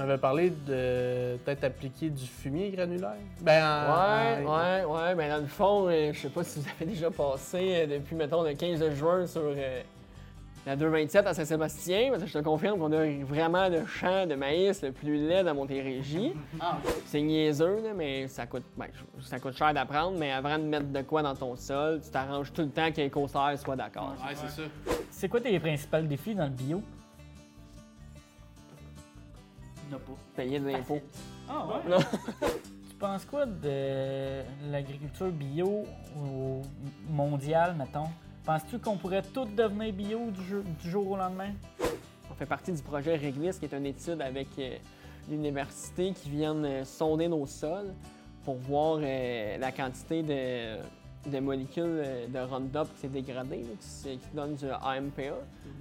Tu m'avais parlé de peut-être appliquer du fumier granulaire. Ben, Ouais, ouais, ouais. Ben, dans le fond, euh, je sais pas si vous avez déjà passé euh, depuis, mettons, le 15 juin sur euh, la 227 à Saint-Sébastien, parce que je te confirme qu'on a vraiment le champ de maïs le plus laid de Montérégie. Ah, C'est niaiseux, là, mais ça coûte, ben, ça coûte cher d'apprendre, mais avant de mettre de quoi dans ton sol, tu t'arranges tout le temps que les concerts soient d'accord. Ouais, c'est ça. C'est quoi tes principaux défis dans le bio? Il n'y en a pas. Payer de l'impôt. Ah Non. Tu penses quoi de l'agriculture bio au mondial, mettons? Penses-tu qu'on pourrait tout devenir bio du, jour- du jour au lendemain? On fait partie du projet Réglis, qui est une étude avec euh, l'université qui viennent euh, sonder nos sols pour voir euh, la quantité de, de molécules euh, de Roundup qui s'est dégradée, là, qui, donne du AMPA.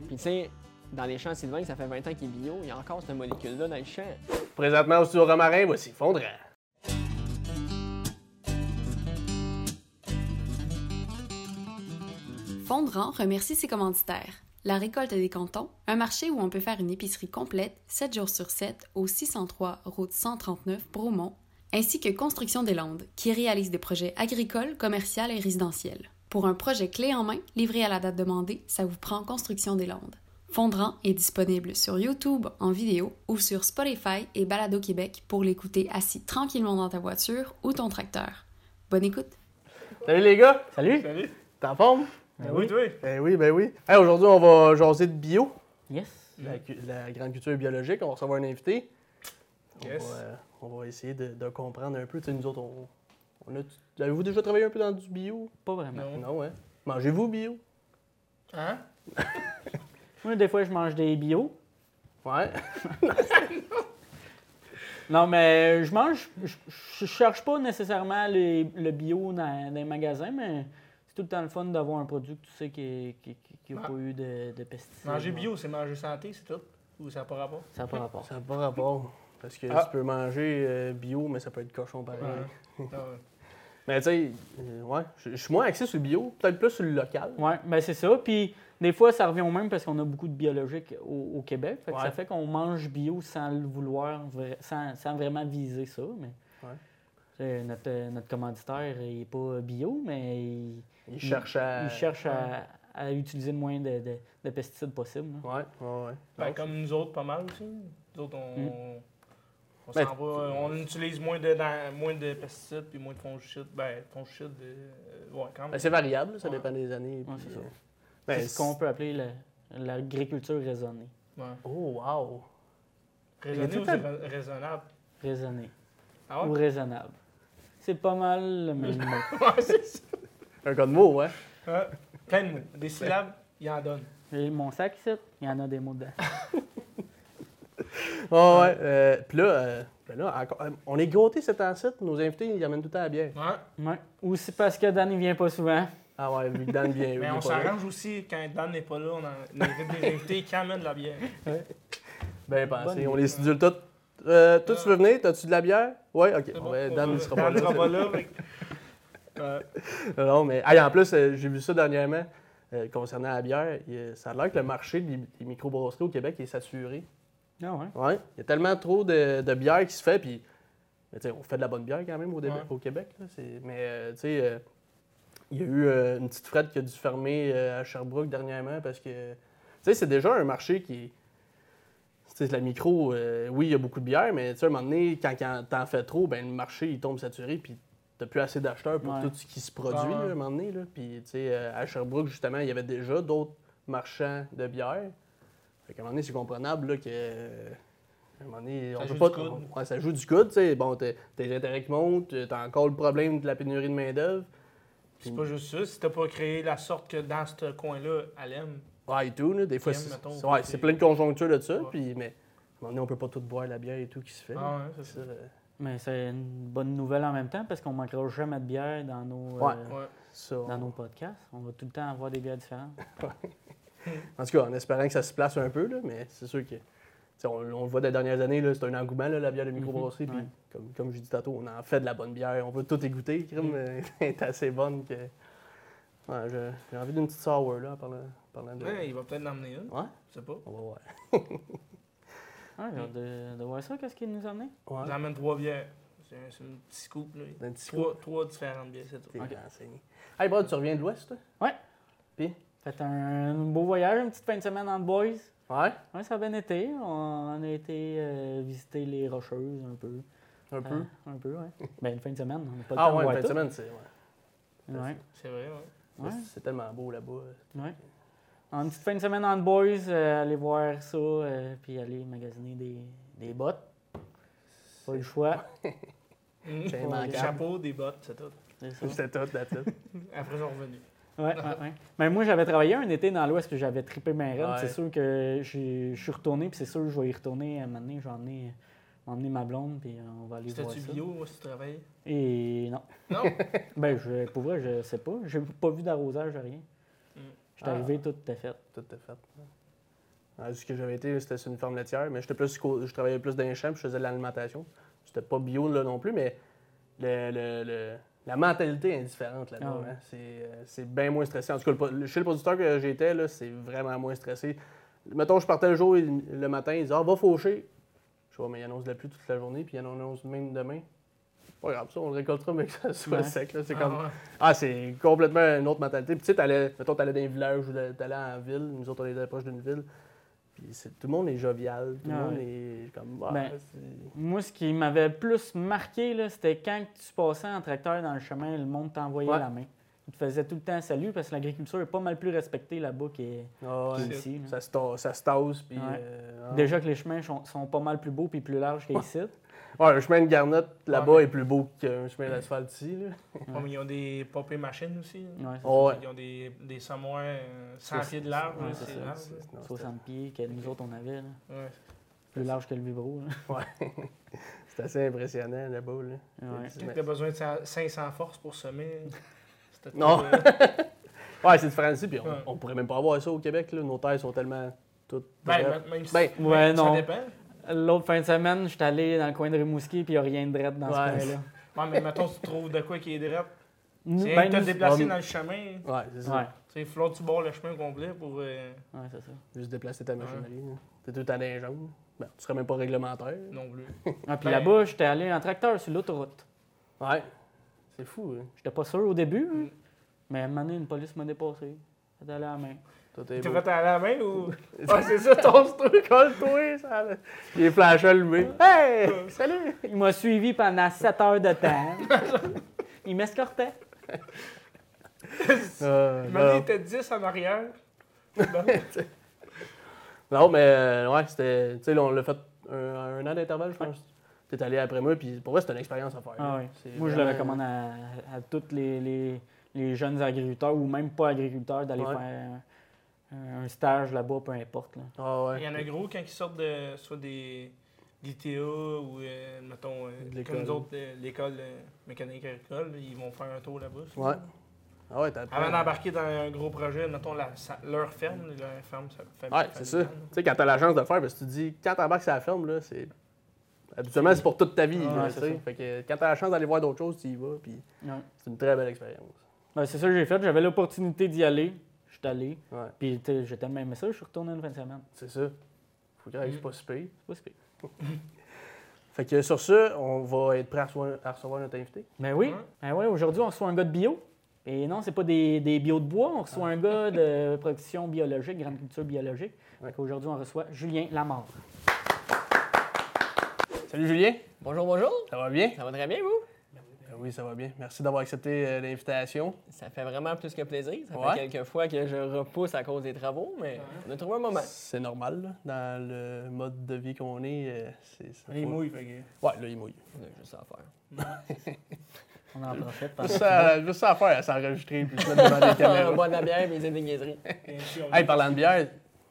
Puis tu sais, dans les champs sylvains, ça fait 20 ans qu'il est bio, il y a encore cette molécule-là dans les champs. Présentement au Romarin, voici Fondrant. Fondrant remercie ses commanditaires. La récolte des cantons, un marché où on peut faire une épicerie complète 7 jours sur 7 au 603 route 139 Bromont, ainsi que Construction des Landes, qui réalise des projets agricoles, commerciaux et résidentiels. Pour un projet clé en main, livré à la date demandée, ça vous prend Construction des Landes. Fondrant est disponible sur YouTube en vidéo ou sur Spotify et Balado Québec pour l'écouter assis tranquillement dans ta voiture ou ton tracteur. Bonne écoute! Salut les gars, Salut! Salut. t'es en forme? Ben oui, oui. Ben oui, ben oui. Hey, Aujourd'hui, on va jaser de bio, Yes! la, grande culture biologique. On va recevoir un invité. On, Yes. va, euh, on va essayer de, de comprendre un peu. Tu sais, nous autres, on, on a. Avez-vous déjà travaillé un peu dans du bio? Pas vraiment. Non. Non, hein? Mangez-vous bio? Hein? Moi, des fois, je mange des bio. Ouais. Non, mais je mange. Je, je cherche pas nécessairement les- le bio dans, dans les magasins, mais c'est tout le temps le fun d'avoir un produit que tu sais qui n'a pas eu de, de pesticides. Manger bio, c'est manger santé, c'est tout? Ou ça n'a pas rapport? Ça n'a pas rapport. Ça n'a pas rapport. Parce que Ah. tu peux manger euh, bio, mais ça peut être cochon pareil. Ouais. Ah ouais. Mais tu sais, euh, ouais, je suis moins axé sur le bio, peut-être plus sur le local. Oui, ben c'est ça. Puis des fois, ça revient au même parce qu'on a beaucoup de biologiques au, au Québec. Fait que Ouais. Ça fait qu'on mange bio sans le vouloir, sans, sans vraiment viser ça. Mais Ouais. Notre, euh, notre commanditaire n'est pas bio, mais il, Ils cherchent à. il cherche à, à utiliser le moins de, de- de pesticides possible. là. Ouais, ouais, ouais. Ben, comme nous autres, pas mal aussi. Nous autres, on, Mm. on, Ben, s'en va, on utilise moins de, dans- moins de pesticides puis moins de fongicides. Ben, fongicides, euh, ouais, quand même. ben, c'est variable, ça Ouais. dépend des années. Ouais, puis, c'est ben, c'est ce qu'on peut appeler le- l'agriculture raisonnée. Ouais. Oh, wow! Raisonné Mais ou raisonnable? Raisonnée. Ah Ou ouais? raisonnable. C'est pas mal le même mot. ouais, c'est ça. Un cas de mots, hein? Ouais. Plein de mots. Des syllabes, il en donne. J'ai mon sac ici, il y en a des mots dedans. Oh, ouais. euh, puis là, euh, ben là encore- euh, on est gâtés cet ancêtre. Nos invités, ils amènent tout le temps la bière. Ouais. Ouais. Ou c'est parce que Dan, il vient pas souvent. Ah ouais, vu que Dan vient. il Mais on pas là. s'arrange aussi quand Dan n'est pas là, on, invite des invités qui amènent de la bière. Ben Bonne pensé, on les sédule tout. Euh, toi, tu veux venir? T'as-tu de la bière? Ouais, ok. Bon, ben, Dan ne sera Dan pas sera là. pas là. fait que- Ouais. Non, mais hey, en plus, euh, j'ai vu ça dernièrement euh, concernant la bière. Ça a l'air que le marché des, des microbrasseries au Québec est saturé. Ah ouais? Ouais. Il y a tellement trop de, de bière qui se fait. Puis, mais, tu sais, on fait de la bonne bière quand même au, Québec- Ouais. au Québec. là, c'est- mais euh, tu sais, euh, il y a eu euh, une petite frette qui a dû fermer euh, à Sherbrooke dernièrement parce que tu sais, c'est déjà un marché qui. Tu sais, la micro, euh, oui, il y a beaucoup de bière, mais tu sais, à un moment donné, quand, quand t'en fais trop, ben, le marché il tombe saturé, puis t'as plus assez d'acheteurs pour Ouais. tout ce qui se produit, là, à un moment donné. Là. Puis, tu sais, à Sherbrooke, justement, il y avait déjà d'autres marchands de bière. Fait qu'à un moment donné, c'est comprenable là, que. à un moment donné, on Ça peut joue pas. ouais, ça joue du coude, tu sais. Bon, t'as les intérêts qui montent, t'as encore le problème de la pénurie de main-d'œuvre. C'est pas juste ça. Si t'as pas créé la sorte que dans ce coin-là, elle aime. Ouais, et tout, là. Des fois, c'est ouais, c'est- plein de conjonctures de ça. Ouais. Puis, mais à un moment donné, on peut pas tout boire la bière et tout qui se fait. Ah ouais, c'est Ça, ça. euh, Mais c'est une bonne nouvelle en même temps parce qu'on manquera jamais de bière dans nos, Ouais. euh, ça, dans nos podcasts. On va tout le temps avoir des bières différentes. En tout cas, en espérant que ça se place un peu, là, mais c'est sûr que. On, on le voit des dernières années, là, c'est un engouement, là, la bière de microbrasserie. Mhm, puis ouais. comme, comme je dis tantôt, on en fait de la bonne bière. On veut tout égoutter. Crème, elle est assez bonne que. Ouais, j'ai envie d'une petite sour, là, en parlant de. Ouais, il va peut-être en emmener une. Ouais, Je sais pas. on va voir. Ouais, j'ai hâte de, de voir ça, qu'est-ce qu'il nous a amené? Ouais. J'emmène trois bières. C'est un, c'est un petit scoop, là. Un petit Trois, trois différentes bières, c'est tout. Hey, Brad, tu reviens de l'Ouest, toi? Fait un beau voyage, une petite fin de semaine en boys. Ouais, Ouais, ça a bien été. On a été euh, visiter les Rocheuses un peu. un peu? Euh, un peu, ouais. ben, une fin de semaine, on n'a pas le ah temps ouais, une fin de semaine, c'est... Ouais. Ouais, C'est vrai, ouais. ouais, C'est tellement beau là-bas. ouais. En une petite fin de semaine en boys, euh, aller voir ça, euh, puis aller magasiner des, des bottes. Pas le choix. Mm. C'est Des immanquable. chapeaux, des bottes, c'est tout. c'est tout, that's it. Après, ils sont revenus. Ouais, ouais, ouais. Mais moi, j'avais travaillé un été dans l'Ouest, puis j'avais trippé ma raide. Ouais. C'est sûr que j'ai- je suis retourné, puis c'est sûr que je vais y retourner. À un moment donné, je vais emmener, ma blonde, puis on va aller voir C'était-tu ça. bio, moi, si tu travailles? Et non. Non? Ben, je, pour vrai, je sais pas. J'ai pas vu d'arrosage, rien. Mm. Je suis Ah. arrivé, tout était fait. Tout est fait. Ouais, ce que j'avais été, c'était sur une ferme laitière, mais plus, je travaillais plus dans les champs, puis je faisais de l'alimentation. C'était pas bio là non plus, mais le, le- le- la mentalité est différente là-bas. Ah hein. C'est, euh, c'est bien moins stressé. En tout cas, le chez le producteur que j'étais, là, c'est vraiment moins stressé. Mettons, je partais le jour, le matin, ils disaient Ah, va faucher. Je vois, mais il annonce de la pluie toute la journée, puis il en annonce même demain. Pas grave, ça, on le récoltera, mais que ça soit Ouais. sec. là. C'est Ah, comme. ouais. Ah, c'est complètement une autre mentalité. Puis tu sais, t'allais, mettons, t'allais dans un village ou t'allais en ville. Nous autres, on était proche d'une ville. Puis tout le monde est jovial. Tout le Ah monde ouais. est comme. Ah, Ben, Moi, ce qui m'avait plus marqué, c'était quand tu passais en tracteur dans le chemin, le monde t'envoyait Ouais. la main. Il te faisait tout le temps salut parce que l'agriculture est pas mal plus respectée là-bas qu'est Ah, ouais. Ça se tasse. Puis. Euh, ah. Déjà que les chemins sont, sont pas mal plus beaux puis plus larges qu'ici. Ouais, le chemin de Garnotte là-bas Ouais, est plus beau qu'un chemin d'asphalte ici. Là. Ouais, mais ils ont des popées machines aussi. Ouais, Oh, ouais. Ils ont des, des samois euh, 100 Ça, pieds de large. ouais, là, c'est large, C'est- là. non, ça. c'était- 60 pieds que nous autres on avait. là. Ouais. Plus large que le vibro. là. C'est assez impressionnant là-bas. Là. Ouais. Quand t'as besoin de 500 forces pour semer, c'était Non. tout, euh, Ouais, c'est différent ici. Puis on, Ouais. on pourrait même pas avoir ça au Québec. Là. Nos terres sont tellement toutes. Ben, même- si- Ben, Ouais, ça non. dépend. L'autre fin de semaine, je suis allé dans le coin de Rimouski puis il n'y a rien de drette dans Ouais. ce coin-là. Ouais, mais mettons, tu trouves de quoi qui est direct. Nous- C'est ben, déplacé ouais. dans le chemin. Ouais, c'est ça. Ouais, Tu sais, faut que tu bords le chemin complet pour. euh, ouais, c'est ça. Juste déplacer ta machinerie. là. T'es tout à jambes. Ben, tu serais même pas réglementaire. non plus. Ah, puis Ben- là-bas, j'étais allé en tracteur sur l'autoroute. Ouais. C'est fou. Hein. J'étais pas sûr au début, hein, Mm. mais à un moment donné, une police m'a dépassé. J'étais allé à la main. Beau. fait à la main ou? Ah, c'est ça, ton truc, colle-toi, ça. Les flashs allumés. Hey! Salut! Il m'a suivi pendant 7 heures de temps. Il m'escortait. Euh, Il m'a dit non. qu'il était 10 en arrière. Non, mais euh, ouais, c'était. Tu sais, on l'a fait un, un an d'intervalle, je pense. T'es allé après moi, puis pour vrai, c'était une expérience à faire. Ah ouais. C'est Moi, je le recommande à, à tous les, les- les jeunes agriculteurs ou même pas agriculteurs d'aller Ouais. faire un, un stage là-bas, peu importe. là. Ah ouais. Il y en a gros quand ils sortent de soit des l'ITA ou, euh, mettons, euh, De l'école. comme nous autres, euh, l'école euh, mécanique agricole, ils vont faire un tour là-bas. Ouais. Ah ouais, t'as Avant d'embarquer dans un gros projet, mettons la, sa- leur ferme, leur ferme, ça fait Ouais, c'est ça. Tu sais, quand t'as la chance de le faire, parce que tu te dis, quand t'embarques sur la ferme, là, c'est. Habituellement, c'est pour toute ta vie. Ouais, là, c'est tu sais. ça. Fait que quand t'as la chance d'aller voir d'autres choses, tu y vas, puis Ouais. c'est une très belle expérience. Ouais, c'est ça que j'ai fait. J'avais l'opportunité d'y aller. Je suis allé. Ouais, Puis tu sais, j'ai tellement aimé ça, je suis retourné une fin de semaine. c'est ça. Faut arrive Mm. pas si pire. C'est pas si pire. Fait que sur ça, on va être prêt à recevoir, à recevoir notre invité. Ben oui. Ouais. Ben ouais, aujourd'hui, on reçoit un gars de bio. Et non, c'est pas des, des bio de bois, on reçoit un gars de production biologique, grande culture biologique. Ouais. Aujourd'hui, on reçoit Julien Lamar. Salut Julien, Bonjour, bonjour. ça va bien? Ça va très bien, vous? Oui, ça va bien. Merci d'avoir accepté euh, l'invitation. Ça fait vraiment plus que plaisir. Ça Ouais. fait quelques fois que je repousse à cause des travaux, mais on a trouvé un moment. C'est normal, là, dans le mode de vie qu'on est. euh, c'est, ça Il faut- mouille, fait que- Ouais, là, il mouille. On a juste ça à faire. On en profite. parce Juste ça, juste ça à faire, à s'enregistrer puis se mettre devant les On caméras. boit de la bière et des des niaiseries. Hey, parlant de bière,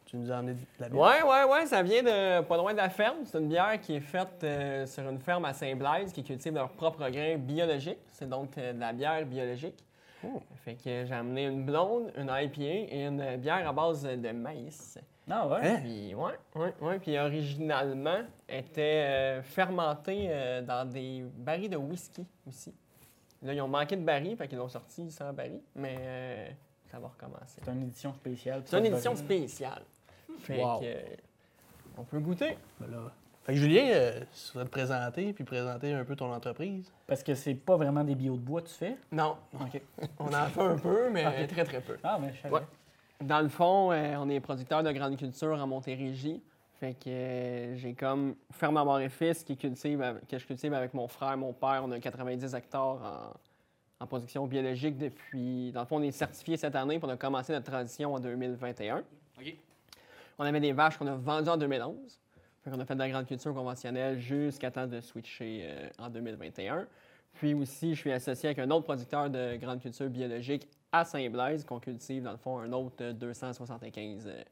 tu nous as emmené de la bière? Ouais, ouais, ouais, ça vient de pas loin de la ferme. C'est une bière qui est faite euh, sur une ferme à Saint-Blaise qui cultive leur propre grain biologique. C'est donc euh, de la bière biologique. Oh. Fait que j'ai amené une blonde, une IPA et une bière à base de maïs. Ah ouais? Hein? Puis, ouais, ouais, ouais. Puis originalement, était euh, fermentée euh, dans des barils de whisky aussi. Là, ils ont manqué de barils, fait qu'ils l'ont sorti sans barils, mais euh, ça va recommencer. C'est une édition spéciale. C'est une édition spéciale. Fait Wow. que, euh, on peut goûter. Fait que Julien, euh, tu vas te présenter puis présenter un peu ton entreprise. Parce que c'est pas vraiment des bio de bois que tu fais? Non. OK. On en fait un peu, mais très, très peu. Ah, mais je savais. Ouais. Dans le fond, euh, on est producteur de grande culture en Montérégie. Fait que euh, j'ai comme ferme à mort et fils qui cultive, avec- que je cultive avec mon frère, mon père. On a 90 hectares en, en production biologique depuis. Dans le fond, on est certifié cette année pour on a commencé notre transition en 2021. OK. On avait des vaches qu'on a vendues en 2011. Fait qu'on a fait de la grande culture conventionnelle jusqu'à temps de switcher euh, en 2021. Puis aussi, je suis associé avec un autre producteur de grande culture biologique à Saint-Blaise, qu'on cultive dans le fond un autre euh, 275 euh,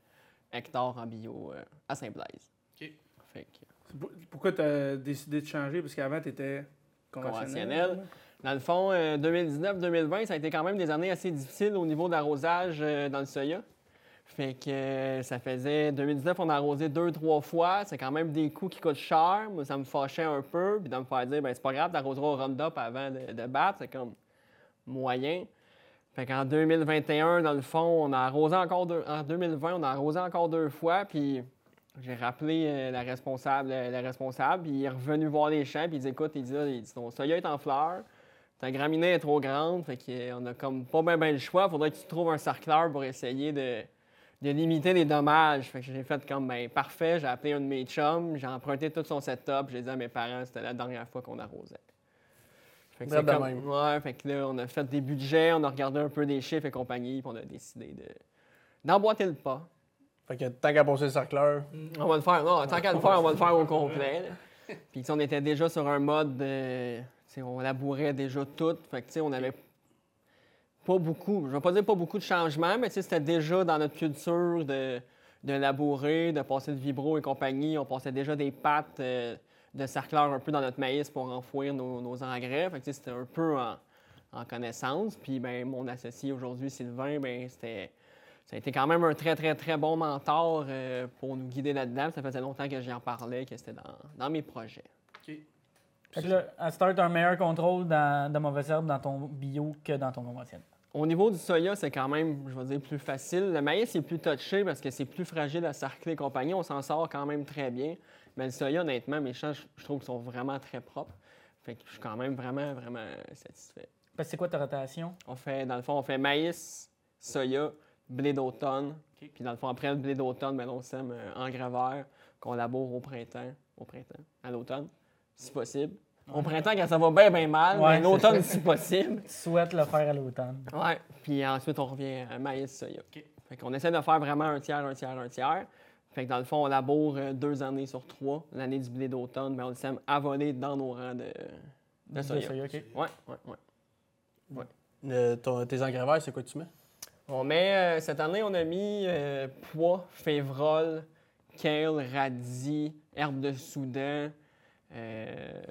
hectares en bio euh, à Saint-Blaise. OK. Fait que, Pourquoi tu as décidé de changer? Parce qu'avant, tu étais conventionnel. Conventionnel. Dans le fond, euh, 2019-2020, ça a été quand même des années assez difficiles au niveau d'arrosage euh, dans le soya. Fait que euh, ça faisait. 2019, on a arrosé deux, trois fois. C'est quand même des coûts qui coûtent cher. Moi, ça me fâchait un peu. Puis de me faire dire, ben c'est pas grave, t'arroseras au Roundup avant de, de battre. C'est comme moyen. Fait qu'en 2021, dans le fond, on a arrosé encore deux. En 2020, on a arrosé encore deux fois. Puis j'ai rappelé euh, la responsable, la responsable, puis il est revenu voir les champs, puis il dit écoute, il dit, là, il ton soya est en fleurs, ta graminée est trop grande, fait qu'on a comme pas bien le choix, faudrait que tu trouves un sarcleur pour essayer de, de limiter les dommages. Fait que j'ai fait comme ben parfait, j'ai appelé un de mes chums, j'ai emprunté tout son setup, j'ai dit à mes parents, c'était la dernière fois qu'on arrosait. Fait que c'est comme- même. Ouais, fait que là, on a fait des budgets, on a regardé un peu des chiffres et compagnie, puis on a décidé de d'emboîter le pas. Fait que tant qu'à passer le cercleur, On va le faire. Non, tant qu'à le faire, on va le faire au complet. Puis on était déjà sur un mode de. On labourait déjà tout. Fait que tu sais, on avait pas beaucoup. Je vais pas dire pas beaucoup de changements, mais tu sais, c'était déjà dans notre culture de, de labourer, de passer le vibro et compagnie. On passait déjà des pattes euh, de sarcleur un peu dans notre maïs pour enfouir nos, nos engrais. Fait que tu sais, c'était un peu en, en connaissance. Puis ben, mon associé aujourd'hui, Sylvain, ben, c'était. Ça a été quand même un très, très, très bon mentor euh, pour nous guider là-dedans. Ça faisait longtemps que j'en parlais, que c'était dans, dans mes projets. Fait que là, à start, un meilleur contrôle dans, de mauvaises herbes dans ton bio que dans ton conventionnel. Au niveau du soya, c'est quand même, je vais dire, plus facile. Le maïs est plus touché parce que c'est plus fragile à sarcler et compagnie. On s'en sort quand même très bien. Mais le soya, honnêtement, mes champs, je, trouve qu'ils sont vraiment très propres. Fait que je suis quand même vraiment, vraiment satisfait. Parce que c'est quoi ta rotation? On fait, dans le fond, on fait maïs, soya, blé d'automne. Puis dans le fond, après le blé d'automne, ben, on sème euh, engrais vert qu'on laboure au printemps, au printemps, à l'automne, si possible. Au printemps, quand ça va bien, bien mal, Ouais, mais l'automne, si possible. Tu souhaites le faire à l'automne. Ouais. Puis ensuite, on revient à maïs, soya. OK. Fait qu'on essaie de faire vraiment un tiers, un tiers, un tiers. Fait que dans le fond, on laboure euh, deux années sur trois. L'année du blé d'automne, mais on le sème à voler dans nos rangs de, de soya. soya, OK. Ouais, ouais, ouais. euh, ton- tes engrais verts, c'est quoi que tu mets? On met, euh, cette année, on a mis euh, pois, févrole, kale, radis, herbe de Soudan, euh,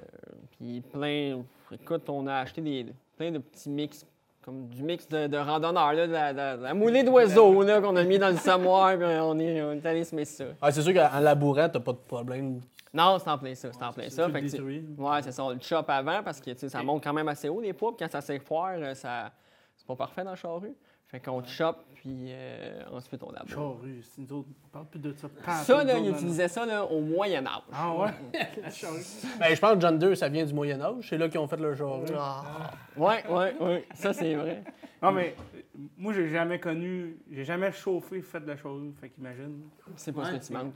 puis plein. Écoute, on a acheté des, plein de petits mix, comme du mix de, de randonneurs, là, de la, de la moulée d'oiseaux qu'on a mis dans le samoir, puis on est, on est allé se mettre ça. Ah, c'est sûr qu'en labourant, t'as pas de problème. Non, c'est en plein ça, c'est en plein ça. Fait que. Ouais, c'est ça, on le chope avant parce que ça monte quand même assez haut les pois, puis quand ça s'effoire, euh, ça c'est pas parfait dans le charrue. Fait qu'on le chope, puis euh, ensuite on laboure. Charrue, c'est nous autres. On parle plus de ça. Pas Ça, là, nous il autres, utilisait ça là, au Moyen Âge. Ah ouais? La charrue. Ben, je pense que John 2, ça vient du Moyen-Âge. C'est là qu'ils ont fait leur genre. Ah. Ouais, ouais, ouais, ça c'est vrai. Non, mais euh, moi, j'ai jamais connu. J'ai jamais chauffé, fait de la charrue. Fait qu'imagine. C'est pas ce que tu manques.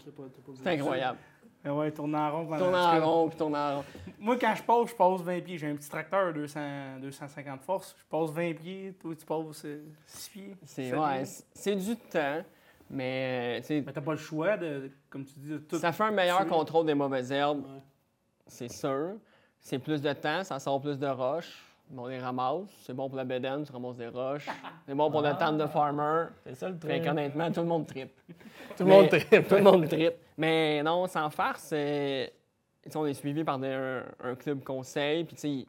C'est incroyable. Mais ouais, tourner en rond pendant Tourne en rond, puis tourne en rond. Moi, quand je pose, je pose 20 pieds. J'ai un petit tracteur 200, 250 forces. Je pose 20 pieds. Toi, tu poses euh, 6 pieds. C'est sept ouais, pieds. c'est- c'est du temps, mais euh, Mais t'as pas le choix de, comme tu dis, de tout. ça fait un meilleur contrôle des mauvaises herbes, Ouais. c'est sûr. C'est plus de temps, ça sort plus de roches. On les ramasse. C'est bon pour la bédaine, tu ramasses des roches. C'est bon pour le temps de farmer. C'est ça le truc. Fait qu'honnêtement, tout le monde tripe. Tout le monde tripe. Tout le monde tripe. Mais non, sans farce, sais, on est suivi par des- un, un club conseil. Puis, tu sais,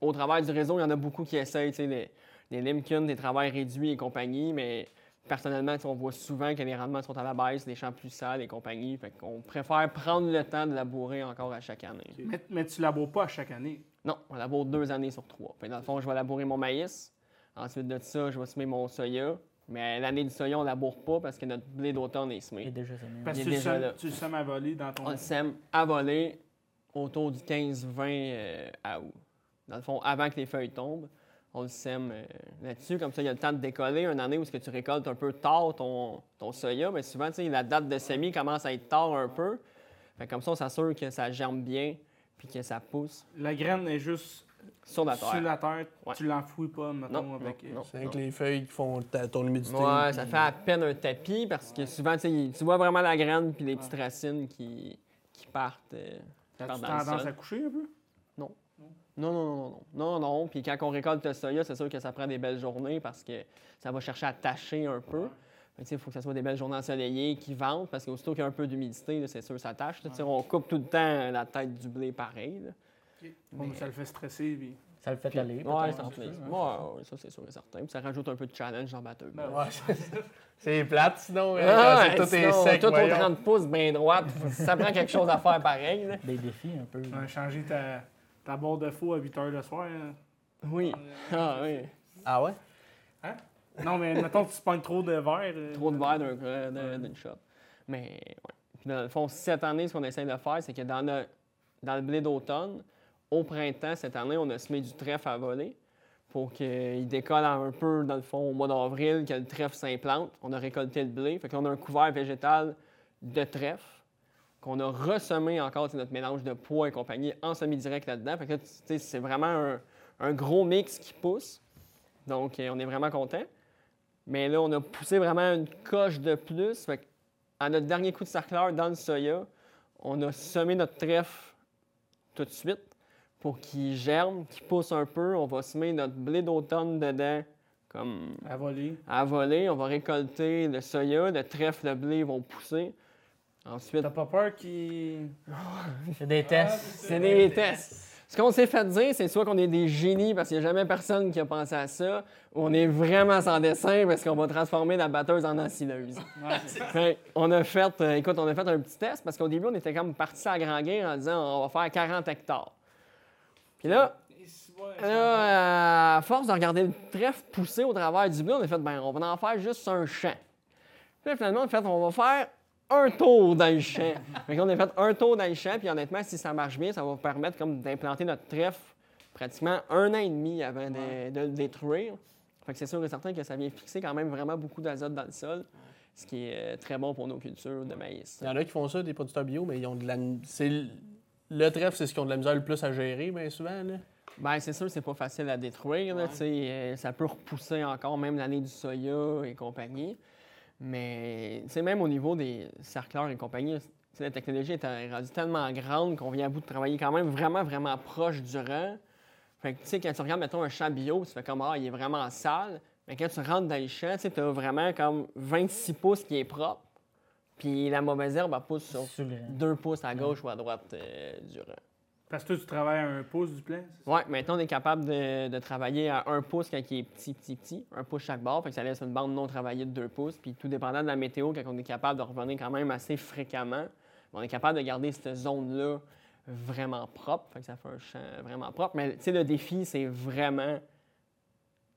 au travers du réseau, il y en a beaucoup qui essayent, tu sais, les, les Limkin, des travails réduits et compagnie. Mais personnellement, on voit souvent que les rendements sont à la baisse, les champs plus sales et compagnie. Fait qu'on préfère prendre le temps de labourer encore à chaque année. Mais, mais tu laboures pas à chaque année. Non, on laboure deux années sur trois. Fait dans le fond, je vais labourer mon maïs. Ensuite de ça, je vais semer mon soya. Mais l'année du soya, on laboure pas parce que notre blé d'automne est Il est semé. déjà semé. Parce que tu, le sèmes- là. tu le sèmes à voler dans ton. On le sème à voler autour du 15-20 euh, à août. Dans le fond, avant que les feuilles tombent, on le sème euh, là-dessus. Comme ça, il y a le temps de décoller. Une année où ce que tu récoltes un peu tard ton, ton soya, mais souvent, tu sais, la date de semis commence à être tard un peu. Fait comme ça, on s'assure que ça germe bien puis que ça pousse La graine est juste sur la terre. sur la terre. Ouais. Tu l'enfouis pas, mettons, Non, avec. non, non. C'est avec les feuilles qui font ta- ton humidité. Ouais, ça fait à peine un tapis parce que souvent, tu tu vois vraiment la graine puis les petites racines qui, qui partent. euh, partent dans le tendance sol. à coucher un peu? Non, non, non, non, non. Non, non. Puis quand on récolte le soya, c'est sûr que ça prend des belles journées parce que ça va chercher à tacher un peu. Fait que, tu sais, Il faut que ce soit des belles journées ensoleillées qui ventent parce qu'aussitôt qu'il y a un peu d'humidité, là, c'est sûr que ça tâche. là. Tu sais, On coupe tout le temps la tête du blé pareil. là. Bon, mais ça le fait stresser. Puis... Ça le fait aller. Ouais, peut-être, ça plaît. peu, hein. Ouais, ouais, ça c'est sûr et certain. Puis ça rajoute un peu de challenge dans le batteur. Ben Ouais, c'est- plate sinon. hein, Ah, quand c'est- tout est sinon, sec. tout au voyons. 30 pouces, bien droite, ça prend quelque chose à faire pareil. là. Des défis un peu. Tu vas changer ta, ta barre de faux à 8 h le soir. hein. Oui. Ah oui. Ah ouais? Non, mais mettons que tu pognes trop de verre. euh, Trop de verre d'un- euh, d'une shot. Mais ouais. Puis dans le fond, cette année, ce qu'on essaie de faire, c'est que dans le, dans le blé d'automne, au printemps, cette année, on a semé du trèfle à voler pour qu'il décolle un peu, dans le fond, au mois d'avril, que le trèfle s'implante. On a récolté le blé. Fait qu'on a un couvert végétal de trèfle qu'on a ressemé encore, c'est notre mélange de poids et compagnie en semi-direct là-dedans. Fait que là, tu sais, c'est vraiment un, un gros mix qui pousse. Donc, euh, on est vraiment content. Mais là, on a poussé vraiment une coche de plus. Fait à notre dernier coup de cercleur dans le soya, on a semé notre trèfle tout de suite pour qu'il germe, qu'il pousse un peu. On va semer notre blé d'automne dedans, comme À voler. à voler. On va récolter le soya, le trèfle, le blé vont pousser. Ensuite, T'as pas peur qu'il. C'est des tests. c'est des tests. Ce qu'on s'est fait dire, c'est soit qu'on est des génies parce qu'il n'y a jamais personne qui a pensé à ça, ou on est vraiment sans dessin parce qu'on va transformer la batteuse en. Ouais, Fait, on a fait, euh, écoute, on a fait un petit test parce qu'au début, on était comme parti à grand guerre en disant on va faire 40 hectares. Puis là, là, à force de regarder le trèfle pousser au travers du blé, on a fait ben on va en faire juste un champ. Puis là, finalement, on a fait on va faire un tour dans le champ. fait qu'on a fait un tour dans le champ, puis honnêtement, si ça marche bien, ça va vous permettre comme d'implanter notre trèfle pratiquement un an et demi avant de, de le détruire. Fait que c'est sûr et certain que ça vient fixer quand même vraiment beaucoup d'azote dans le sol, ce qui est euh, très bon pour nos cultures de maïs. Il y en a qui font ça, des producteurs bio, mais ils ont de la. Le trèfle, c'est ce qu'ils ont de la misère le plus à gérer, bien souvent. Là. Ben, c'est sûr c'est pas facile à détruire. là, tu sais, euh, ça peut repousser encore, même l'année du soya et compagnie. Mais tu sais, même au niveau des cercleurs et compagnie, la technologie est rendue tellement grande qu'on vient à bout de travailler quand même vraiment, vraiment proche du rang. Fait que, tu sais, quand tu regardes, mettons, un champ bio, tu fais comme, ah, il est vraiment sale. Mais quand tu rentres dans le champ, tu sais, t'as vraiment comme 26 pouces qui est propre. Puis la mauvaise herbe, elle pousse sur Sur le- 2 pouces à gauche ou à droite euh, du rang. Parce que toi, tu travailles à un pouce du ça? Oui, maintenant, on est capable de, de travailler à un pouce quand il est petit, petit, petit. Un pouce chaque bord, fait que ça laisse une bande non travaillée de deux pouces. Puis tout dépendant de la météo, quand on est capable de revenir quand même assez fréquemment, on est capable de garder cette zone-là vraiment propre. Fait que ça fait un champ vraiment propre. Mais tu sais, le défi, c'est vraiment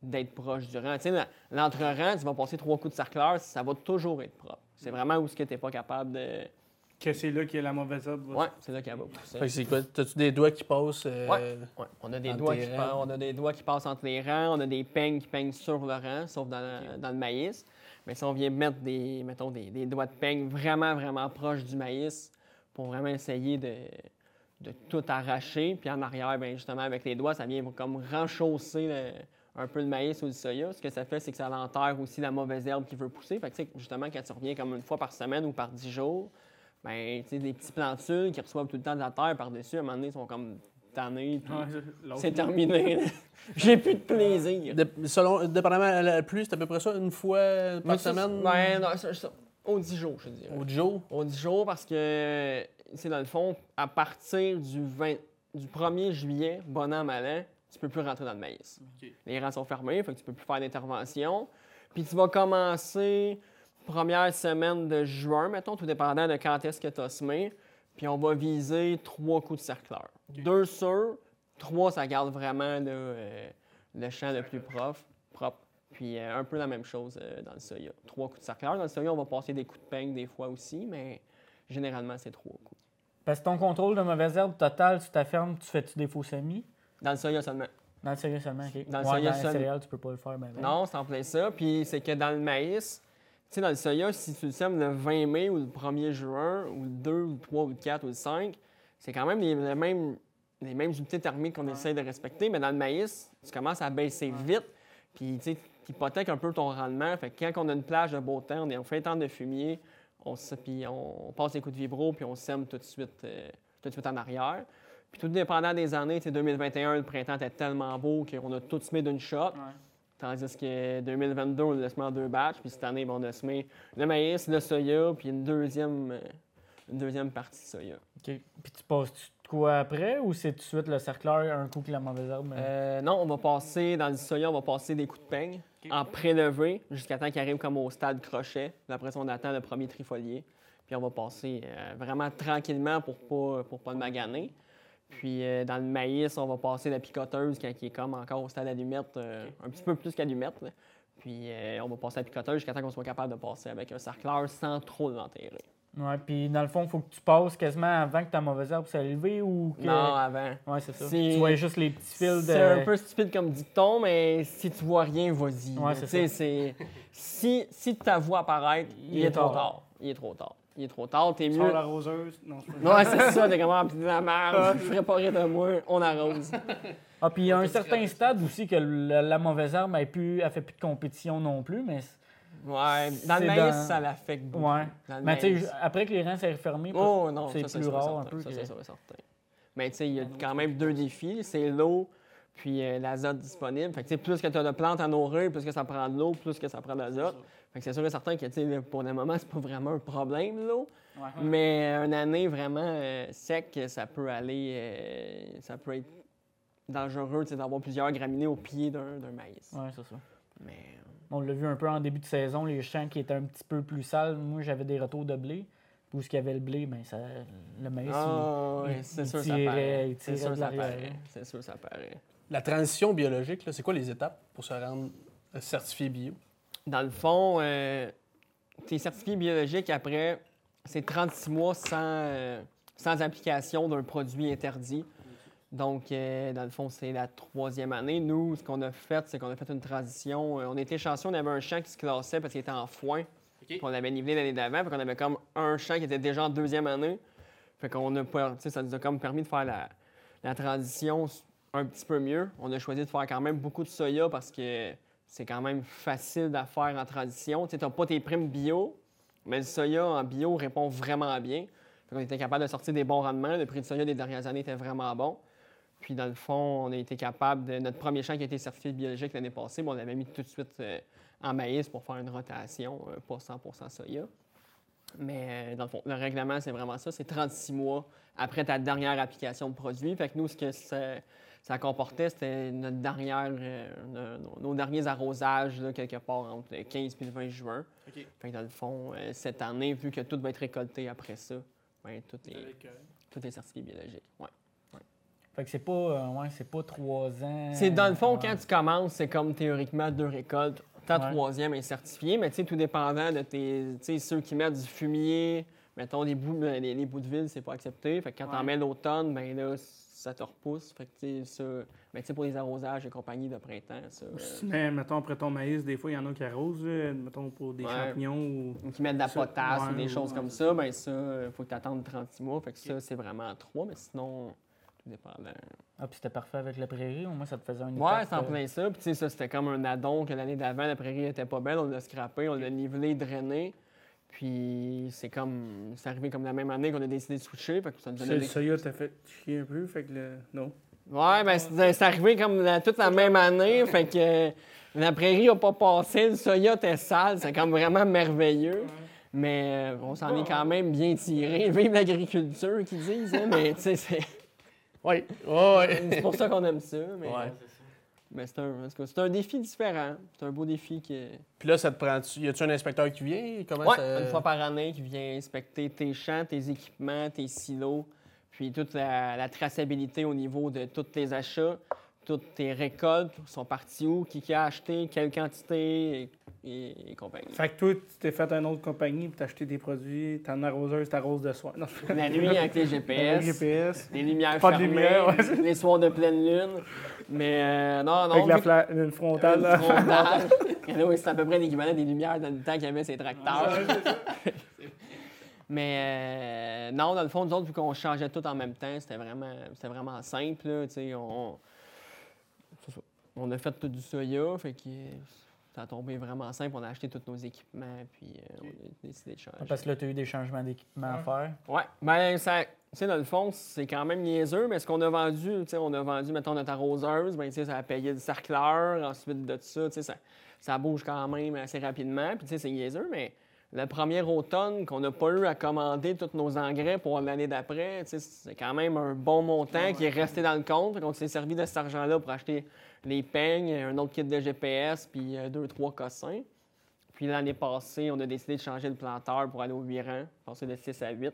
d'être proche du rang. Tu sais, l'entre-rang, tu vas passer trois coups de cercleur, ça va toujours être propre. C'est vraiment où ce que tu n'es pas capable de... Que c'est là qu'il y a la mauvaise herbe. Ouais, c'est là qu'elle va pousser. Fait que c'est quoi? T'as-tu des doigts qui passent? euh, Ouais. Ouais, on a des doigts qui rangs? pa- on a des doigts qui passent entre les rangs, on a des peignes qui peignent sur le rang, sauf dans, le- dans le maïs. Mais si on vient mettre des, mettons, des, des doigts de peigne vraiment, vraiment proches du maïs pour vraiment essayer de, de tout arracher, puis en arrière, bien, justement, avec les doigts, ça vient comme renchausser le- un peu le maïs ou le soya. Ce que ça fait, c'est que ça enterre aussi la mauvaise herbe qui veut pousser. Fait que, tu sais, justement, quand tu reviens comme une fois par semaine ou par dix jours, ben, tu sais, des petits plantules qui reçoivent tout le temps de la terre par-dessus, à un moment donné, ils sont comme tannés, puis Ouais, l'autre- c'est terminé. J'ai plus de plaisir. Dép- selon, dépendamment de la pluie, c'est à peu près ça, une fois par semaine? Ben, non, ça- ça- au 10 jours, je dirais. Au jour? Au 10 jours, parce que, c'est dans le fond, à partir du, 20 du 1er juillet, bon an, mal an, tu peux plus rentrer dans le maïs. Les rangs sont fermés, fait que tu peux plus faire d'intervention. Puis tu vas commencer première semaine de juin, mettons, tout dépendant de quand est-ce que tu as semé. Puis on va viser trois coups de cercleur. Deux sur, trois, ça garde vraiment là, euh, le champ le plus prof, propre. Puis euh, un peu la même chose euh, dans le soya. Trois coups de cercleur. Dans le soya, on va passer des coups de peigne des fois aussi, mais généralement, c'est trois coups. Parce que ton contrôle de mauvaises herbes total sur ta ferme, tu fais-tu des faux semis? Dans le soya seulement. Dans le soya seulement, OK. Dans le Ouais, soya dans seulement. céréales, tu peux pas le faire, ben, ben. Non, c'est en plein ça. Puis c'est que dans le maïs, tu sais, dans le soya, si tu le sèmes le 20 mai ou le 1er juin, ou le 2, ou le 3, ou le 4, ou le 5, c'est quand même les, les mêmes, les mêmes unités thermiques qu'on essaie de respecter. Mais dans le maïs, tu commences à baisser vite. Puis tu hypothèques un peu ton rendement. Fait que quand on a une plage de beau temps, on, est, on fait un temps de fumier, on, puis on, passe les coups de vibro, puis on sème tout de suite, euh, tout de suite en arrière. Puis tout dépendant des années, tu sais, 2021, le printemps était tellement beau qu'on a tout semé d'une shot. Ouais. Tandis que 2022, on l'a semé en deux batchs. Puis cette année, ben, on a semé le maïs, le soya, puis une deuxième, euh, une deuxième partie de soya. OK. Puis tu passes de quoi après ou c'est tout de suite le cercleur, un coup que la mauvaise herbe? mais- Euh, non, on va passer, dans le soya, on va passer des coups de peigne en prélevé jusqu'à temps qu'il arrive comme au stade crochet. Puis après ça, on attend le premier trifolier. Puis on va passer euh, vraiment tranquillement pour pas, pour pas le maganer. Puis euh, dans le maïs, on va passer la picoteuse quand il est comme encore au stade allumette, euh, un petit peu plus qu'allumette. Puis euh, on va passer la picoteuse jusqu'à temps qu'on soit capable de passer avec un cercleur sans trop l'enterrer. Ouais, puis dans le fond, il faut que tu passes quasiment avant que ta mauvaise herbe soit élevée ou que. Non, avant. Ouais, c'est ça. Tu vois juste les petits fils de. C'est un peu stupide comme dicton, mais si tu vois rien, vas-y. Ouais, c'est ça. Si, si tu ta vois apparaître, il, est, trop tard. Il est trop tard. Il est trop tard. T'es Sors mieux. la roseuse? Non, c'est ça. T'es comment Ah, puis de la merde. Je ferais pas rire de moi. On arrose. Ah, puis il y a un certain stade aussi que le- la mauvaise elle, plus, elle fait plus de compétition non plus, mais. Ouais. Dans le C'est maïs, dans- ça l'affecte beaucoup. Ouais. Dans le Mais tu maïs. sais, après que les rangs s'est refermés, Oh non, c'est ça, plus sûr et rare certain. un peu Ça, que- c'est sûr et certain. Mais tu sais, il y a quand même deux défis. C'est l'eau puis euh, l'azote disponible. Fait que tu sais, plus que tu as de plantes à nourrir, plus que ça prend de l'eau, plus que ça prend de l'azote. C'est sûr et certain que pour le moment, c'est pas vraiment un problème, l'eau. Ouais. Mais euh, une année vraiment euh, sec, ça peut aller... euh, ça peut être dangereux d'avoir plusieurs graminées au pied d'un d'un maïs. Ouais, c'est ça. Mais On l'a vu un peu en début de saison, les champs qui étaient un petit peu plus sales. Moi, j'avais des retours de blé. Où ce qu'il y avait le blé, ben, ça, le maïs, il- ouais, il- c'est il sûr, ça tirait- paraît. il C'est tirait sûr, de ça paraît. C'est sûr, ça paraît. La transition biologique, là, c'est quoi les étapes pour se rendre certifié bio? Dans le fond, euh, tu es certifié biologique après, c'est 36 mois sans, euh, sans application d'un produit interdit. Donc, euh, dans le fond, c'est la troisième année. Nous, ce qu'on a fait, c'est qu'on a fait une transition. Euh, on était chanceux, on avait un champ qui se classait parce qu'il était en foin. Puis on l'avait nivelé l'année d'avant. Fait qu'on avait comme un champ qui était déjà en deuxième année. Fait qu'on a pas, ça nous a comme permis de faire la, la transition un petit peu mieux. On a choisi de faire quand même beaucoup de soya parce que c'est quand même facile à faire en transition. Tu n'as pas tes primes bio, mais le soya en bio répond vraiment bien. Qu'on était capable de sortir des bons rendements. Le prix du soya des dernières années était vraiment bon. Puis, dans le fond, on a été capable de. Notre premier champ qui a été certifié biologique l'année passée, on l'avait mis tout de suite euh, en maïs pour faire une rotation, euh, pas 100% soya. Mais euh, dans le fond, le règlement, c'est vraiment ça. C'est 36 mois après ta dernière application de produit. Fait que nous, ce que ça, ça comportait, c'était notre dernière, euh, nos, nos derniers arrosages, là, quelque part entre le 15 et le 20 juin. Fait que dans le fond, euh, cette année, vu que tout va être récolté après ça, ben, tout, est, tout est certifié biologique. Ouais. Fait que c'est pas, euh, ouais, c'est pas trois ans. C'est dans le fond, Ouais. quand tu commences, c'est comme théoriquement deux récoltes. Ta Ouais. troisième est certifiée, mais tu sais, tout dépendant de tes. Tu sais, ceux qui mettent du fumier, mettons les bouts, les, les bouts de ville, c'est pas accepté. Fait que quand t'en Ouais. mets l'automne, ben là, ça te repousse. Fait que tu sais, ça. Ben tu sais, pour les arrosages et compagnie de printemps, ça. euh, mets, mettons, après ton maïs, des fois, il y en a qui arrosent, là, mettons, pour des Ouais. champignons ou... ou qui mettent de la potasse ou des choses ouais, comme ça, ben ça, il faut que tu attendes 36 mois. Fait que ça, c'est vraiment trois, mais sinon, tout dépendant. Ah, puis c'était parfait avec la prairie. Au moins, ça te faisait un Ouais, c'est en plein ça. Puis, tu sais, ça, c'était comme un addon que l'année d'avant, la prairie était pas belle. On l'a scrappé, on l'a nivelé, drainé. Puis, c'est comme. C'est arrivé comme la même année qu'on a décidé de switcher. Fait que ça nous C'est donnait le des- soya t'a fait chier un peu, fait que le... Non? Ouais, ben, c'est arrivé comme la- toute la même année. Fait que euh, la prairie a pas passé, le soya était sale. C'est comme vraiment merveilleux. Mais euh, on s'en est quand même bien tiré. Vive l'agriculture, qu'ils disent. hein, mais, tu sais, c'est Oui, ouais. c'est pour ça qu'on aime ça. Mais, Ouais. Mais c'est un, c'est un défi différent. C'est un beau défi qui. Puis là, ça te prend-tu. Y a-tu un inspecteur qui vient? Comment Ouais, ça... une fois par année qui vient inspecter tes champs, tes équipements, tes silos, puis toute la, la traçabilité au niveau de tous tes achats. toutes tes récoltes sont parties où, qui, qui a acheté, quelle quantité et, compagnie. Fait que toi, tu t'es fait une autre compagnie, t'as acheté des produits, une arroseuse, t'arroses de soir. Non, La nuit avec les GPS, GPS. les lumières Pas de fermées, lumière, ouais, les soirs de pleine lune. Mais euh, non, non, Avec la fla- une frontale. Une là. frontale. Oui, c'est à peu près l'équivalent des lumières dans le temps qu'il y avait ces tracteurs. Mais euh, non, dans le fond, nous autres, vu qu'on changeait tout en même temps, c'était vraiment, c'était vraiment simple. Là, on, ça. on a fait tout du soya, fait que ça a tombé vraiment simple. On a acheté tous nos équipements, puis euh, on a décidé de changer. Parce que là, tu as eu des changements d'équipement à faire. Ouais, ben ça, tu sais, dans le fond, c'est quand même niaiseux, mais ce qu'on a vendu, tu sais, on a vendu, mettons, notre arroseuse, ben, tu sais, ça a payé le cercleur, ensuite de tout ça, tu sais, ça, ça bouge quand même assez rapidement, puis tu sais, c'est niaiseux, mais le premier automne qu'on n'a pas eu à commander tous nos engrais pour l'année d'après, c'est quand même un bon montant qui est resté dans le compte, donc s'est servi de cet argent-là pour acheter les peignes, un autre kit de GPS, puis euh, deux, trois cossins. Puis l'année passée, on a décidé de changer de planteur pour aller au 8 rangs, passer de 6 à 8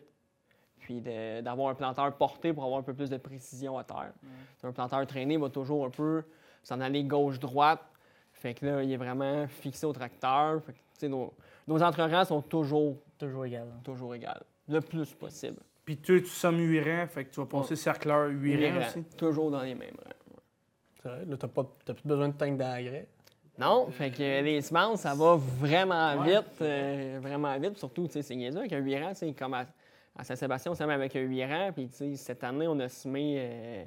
puis d'avoir un planteur porté pour avoir un peu plus de précision à terre. Un planteur traîné va toujours un peu s'en aller gauche-droite. Fait que là, il est vraiment fixé au tracteur. Fait que, tu sais, nos, nos entre-rangs sont toujours, Toujours égal. toujours égales, le plus possible. Puis toi, tu sommes 8 rangs, fait que tu vas passer cercleur 8 Les rangs rangs, aussi. Toujours dans les mêmes rangs. C'est vrai, là, t'as pas- t'as plus besoin de tank d'engrais. Non, fait que euh, les semences, ça va vraiment vite, euh, vraiment vite. Surtout, tu sais, c'est niaiseux avec un 8 rangs, tu sais, comme à, à Saint-Sébastien, on sème avec un 8 rangs, puis tu sais, cette année, on a semé euh,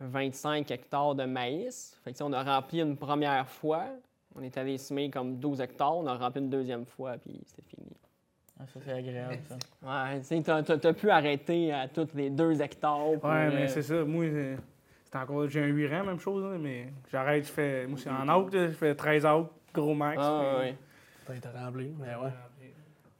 25 hectares de maïs. Fait que, tu on a rempli une première fois, on est allé semer comme 12 hectares, on a rempli une deuxième fois, puis c'était fini. Ah, ça, c'est agréable, ça. Ouais, tu sais, t'as- pu arrêter à tous les deux hectares. pour, Ouais, euh, mais c'est ça. Moi, c'est encore. J'ai un 8 rangs, même chose, là, mais j'arrête, je fais. Moi, c'est en out, je fais 13 out, gros max. Ah, puis- ouais. T'as été mais ouais.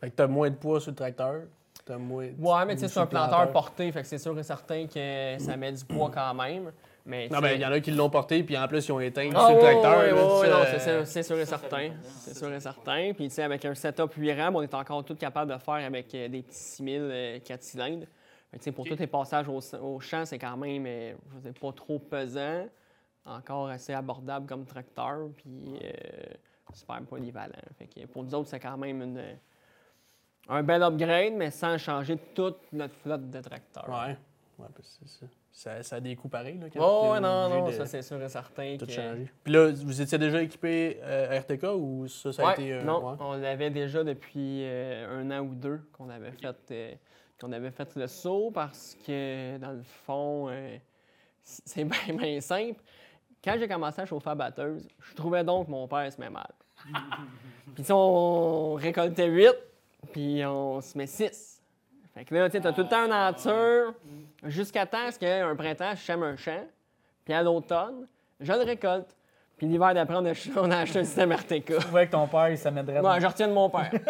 Fait que t'as moins de poids sur le tracteur. T'as moins. Ouais, mais tu sais, c'est un planteur porté, fait que c'est sûr et certain que ça met du poids quand même. Mais, Non, sais- il y en a qui l'ont porté, puis en plus, ils ont éteint Ah, sur le tracteur. non, euh, c'est sûr- et certain. C'est sûr et certain. Puis, tu sais, avec un setup 8 rames, on est encore tout capable de faire avec euh, des petits 6000 euh, 4 cylindres. Fait que, tu sais, pour tous les passages au, au champ, c'est quand même, euh, je pas trop pesant. Encore assez abordable comme tracteur, puis euh, super polyvalent. Fait que pour nous autres, c'est quand même une, un bel upgrade, mais sans changer toute notre flotte de tracteurs. Ouais. Ouais, que c'est ça. Ça. Ça a des coûts pareils, là. Oh, ouais, non, non, de ça c'est sûr et certain. Tout que-. Puis là, vous étiez déjà équipé euh, RTK ou ça, ça a été. euh, non, ouais? on l'avait déjà depuis euh, un an ou deux qu'on avait fait qu'on avait fait le saut parce que dans le fond, c'est bien, bien simple. Quand j'ai commencé à chauffer à batteuse, je trouvais donc que mon père se met mal. puis sais, on récoltait 8, puis on se met 6. Fait que là, tu sais, t'as tout le temps une nature jusqu'à temps à ce qu'un printemps, je sème un champ, puis à l'automne, je le récolte. Puis l'hiver d'après, on a, on a acheté un système RTK. Tu vois que ton père, il s'amènerait. Ouais, je retiens de mon père.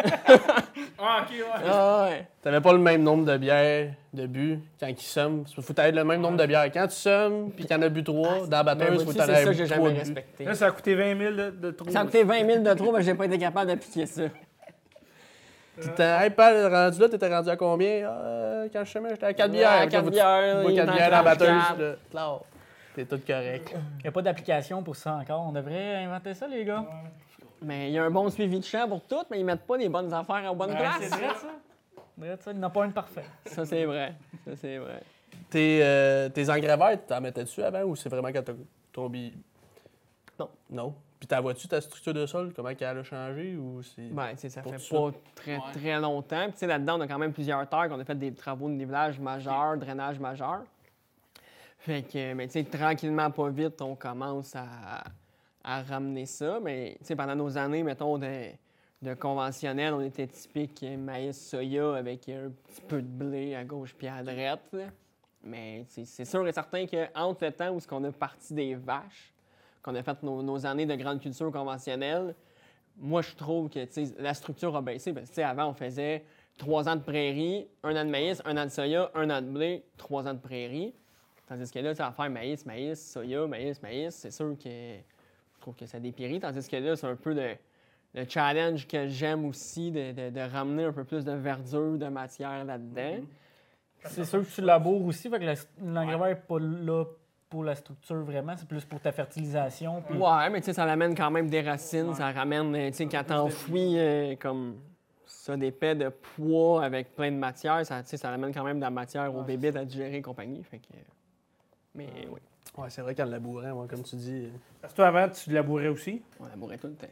Ah, ok, ouais. Ah ouais. T'avais pas le même nombre de bières de but quand. Il faut t'aider le même nombre de bières. Quand tu sommes, puis qu'il y en a bu trois, dans la batteuse, il faut t'en c'est ça que j'ai jamais respecté. Là, ça a coûté 20 000 de, de trop. Ça a coûté 20 000 de trop, mais j'ai pas été capable d'appliquer ça. Hey, Paul, rendu là, t'étais rendu à combien? Ah, euh, quand je semais, j'étais à 4 bières. À Là, 4 faut- bières. Il 4 est en bières dans la batteuse. Claro. T'es tout correct. Il n'y a pas d'application pour ça encore. On devrait inventer ça, les gars. Mais il y a un bon suivi de champ pour tout, mais ils mettent pas les bonnes affaires en bonne Ouais, place. c'est vrai, ça. Vrai, ça. Il n'y en a pas une parfaite. Ça, c'est vrai. Ça, c'est vrai. Tes, euh, tes engrais verts, t'en mettais dessus avant ou c'est vraiment quand t'as tombé? Non. Non? Puis t'as vois-tu ta structure de sol, comment elle a changé ou c'est. Ben, ça Pour fait ça? pas très, très longtemps. Puis, tu sais, là-dedans, on a quand même plusieurs terres qu'on a fait des travaux de nivelage majeur, drainage majeur. Fait que, mais tu sais, tranquillement, pas vite, on commence à, à ramener ça. Mais, tu sais, pendant nos années, mettons, de, de conventionnel, on était typique maïs soya avec un petit peu de blé à gauche puis à droite. là. Mais c'est sûr et certain qu'entre le temps où on a parti des vaches, qu'on a fait nos, nos années de grande culture conventionnelle, moi, je trouve que la structure a baissé. Parce que avant, on faisait trois ans de prairie, un an de maïs, un an de soya, un an de blé, trois ans de prairie. Tandis que là, tu à faire maïs, maïs, soya, maïs, maïs, c'est sûr que je trouve que ça dépérit. Tandis que là, c'est un peu le, le challenge que j'aime aussi de, de- de ramener un peu plus de verdure, de matière là-dedans. C'est sûr que tu laboures aussi, fait que la- l'engrais n'est pas là pour la structure vraiment, c'est plus pour ta fertilisation. puis- Ouais, mais tu sais, ça amène quand même des racines, ça ramène, euh, tu sais, quand t'enfouis euh, comme ça, des pets de poids avec plein de matière, ça, tu sais, ça amène quand même de la matière aux Ouais, bébés à digérer et compagnie. Fait que. euh, Mais oui, Ouais, c'est vrai qu'en labourant, moi, comme tu dis. euh, Parce que toi, avant, tu labourais aussi? on labourait tout le temps.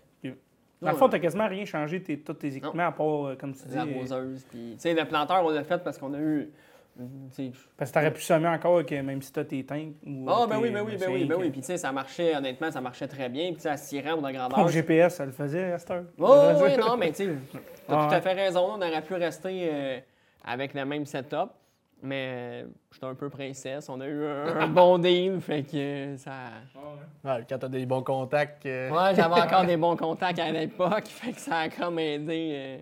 Dans le fond, t'as quasiment rien changé, tes, tous tes équipements, à part, euh, comme tu dis. La roseuse. Puis, tu sais, le planteur, on l'a fait parce qu'on a eu. Parce que t'aurais pu semer encore, que même si t'as tes teintes. Ou, Ah, euh, ben oui, ben oui, ben oui, ben oui. Puis, tu sais, ça marchait, honnêtement, ça marchait très bien. Puis, tu sais, à 6 rangs de grandeur. Ton GPS, ça le faisait à cette heure. Oh, oui, non, mais tu sais, t'as Ah tout à fait raison. On aurait pu rester euh, avec le même setup. Mais euh, j'étais un peu princesse. On a eu un, un bon deal. Fait que euh, ça. Ouais, quand t'as des bons contacts. euh, Ouais, j'avais encore des bons contacts à l'époque. Fait que ça a comme aidé, euh,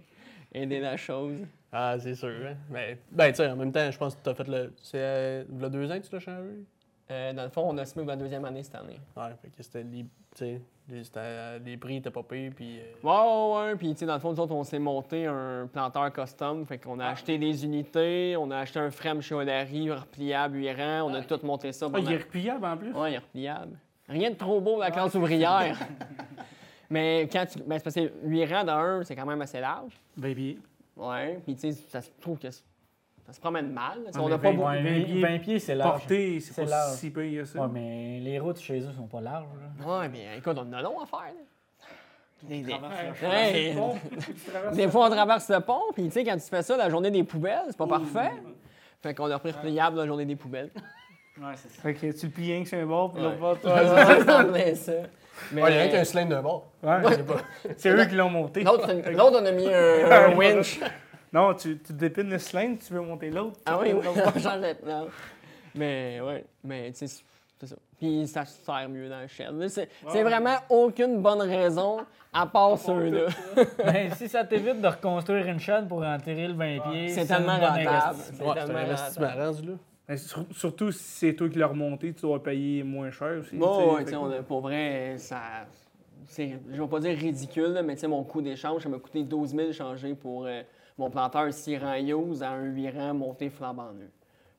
aidé la chose. Ah, c'est sûr. Hein? Mais, ben, tu sais, en même temps, je pense que t'as fait le. C'est euh, a deux ans que tu l'as changé? Euh, dans le fond, on a semé pour la deuxième année cette année. Ouais, fait que c'était. les- Tu sais, les, c'était, euh, les prix étaient pas payés, puis. euh, Ouais, ouais, ouais. Puis, tu sais, dans le fond, nous autres, on s'est monté un planteur custom. Fait qu'on a acheté des unités, on a acheté un frame chez O'Larry, repliable, 8 rangs. On a tout monté ça. Ah, il est repliable en plus. Ouais, il est repliable. Rien de trop beau, la classe ouvrière. Mais quand tu. Ben, c'est parce que 8 rangs dans un, c'est quand même assez large. Baby. Ouais. Puis, tu sais, ça se trouve que ça se promène mal. Ah, on mais a pas vingt- beaucoup. Ouais, 20 20, pieds pieds, c'est large. Porté, c'est C'est pas large. si pire ça. Ouais, mais les routes chez eux sont pas larges. là. Ouais, mais écoute, on a long à faire. là. Des, Hey, fois, on traverse le pont, puis tu sais, quand tu fais ça la journée des poubelles, c'est pas parfait. Fait qu'on a repris repliable la journée des poubelles. Ouais, c'est ça. Fait que tu le plies que sur un bord, puis l'autre bord, à ça. Mais Ouais, il y a rien qu'un cylindre d'un bord. Ouais, C'est pas- c'est eux qui l'ont monté. l'autre, on a mis un, un winch. Non, tu, tu dépines le cylindre, tu veux monter l'autre. Ah oui, oui, l'autre bord. on change de plan. Mais ouais, mais tu sais, c'est ça. Puis ça se sert mieux dans le shed. C'est c'est vraiment aucune bonne raison à part ceux-là. Ben, si ça t'évite de reconstruire une chaîne pour enterrer le 20 pieds, C'est tellement rentable. C'est Ouais, c'est tellement un investissement rentable. Mais sur- surtout si c'est toi qui l'as remonté, tu dois payer moins cher aussi. Bon, ouais, on a- pour vrai, ça. c'est- Je vais pas dire ridicule, là, mais mon coût d'échange, ça m'a coûté 12 000 changer pour euh, mon planteur 6 rangs use à un 8 rangs monté flambant neuf.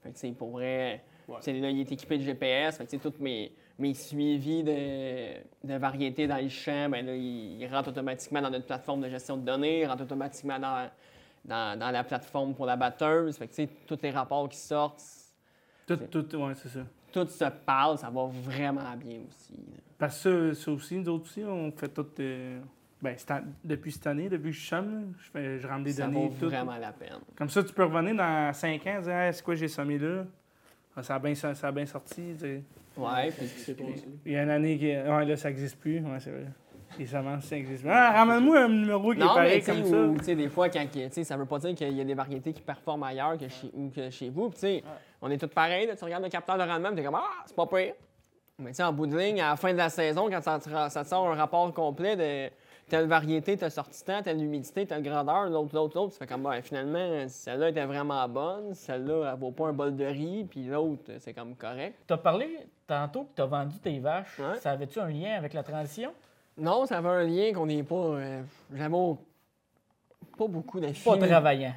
Fait que, pour vrai, là, il est équipé de GPS. Fait que, tous mes, mes suivis de, de variétés dans le champ, ben là, ils, ils rentrent automatiquement dans notre plateforme de gestion de données, ils rentrent automatiquement dans, dans, dans la plateforme pour la batteuse. Fait que, tous les rapports qui sortent, Tout, tout, ouais, c'est ça. tout se parle, ça va vraiment bien aussi. là. Parce que ça, ça aussi, nous autres aussi, on fait tout. euh, ben, depuis cette année, depuis que je là, je, fais, je rentre des Ça données. vaut tout. vraiment la peine. Comme ça, tu peux revenir dans 5 ans et dire Hey, c'est quoi j'ai sommé là? Ah, Ça a bien ça a bien sorti. tu sais. Ouais, puis Il y a une année qui. Ouais, là, ça n'existe plus. Ouais, c'est vrai. Les. Ah, ramène-moi un numéro qui est Non, mais pareil tu sais, comme ou, ça. tu sais, des fois, quand, ça veut pas dire qu'il y a des variétés qui performent ailleurs que chez, ou que chez vous. Puis, tu sais, on est tous pareils. là. tu regardes le capteur de rendement, tu es comme Ah, c'est pas pire. Mais tu sais, en bout de ligne, à la fin de la saison, quand ça te, ça te sort un rapport complet de telle variété, telle sortie temps, telle humidité, telle grandeur, l'autre, l'autre, l'autre, tu fais comme ben, finalement, celle-là était vraiment bonne, celle-là, elle vaut pas un bol de riz, puis l'autre, c'est comme correct. Tu as parlé tantôt que tu as vendu tes vaches. Ouais. Ça avait-tu un lien avec la transition? Non, ça avait un lien qu'on n'est pas. euh, pas beaucoup de Pas travaillant.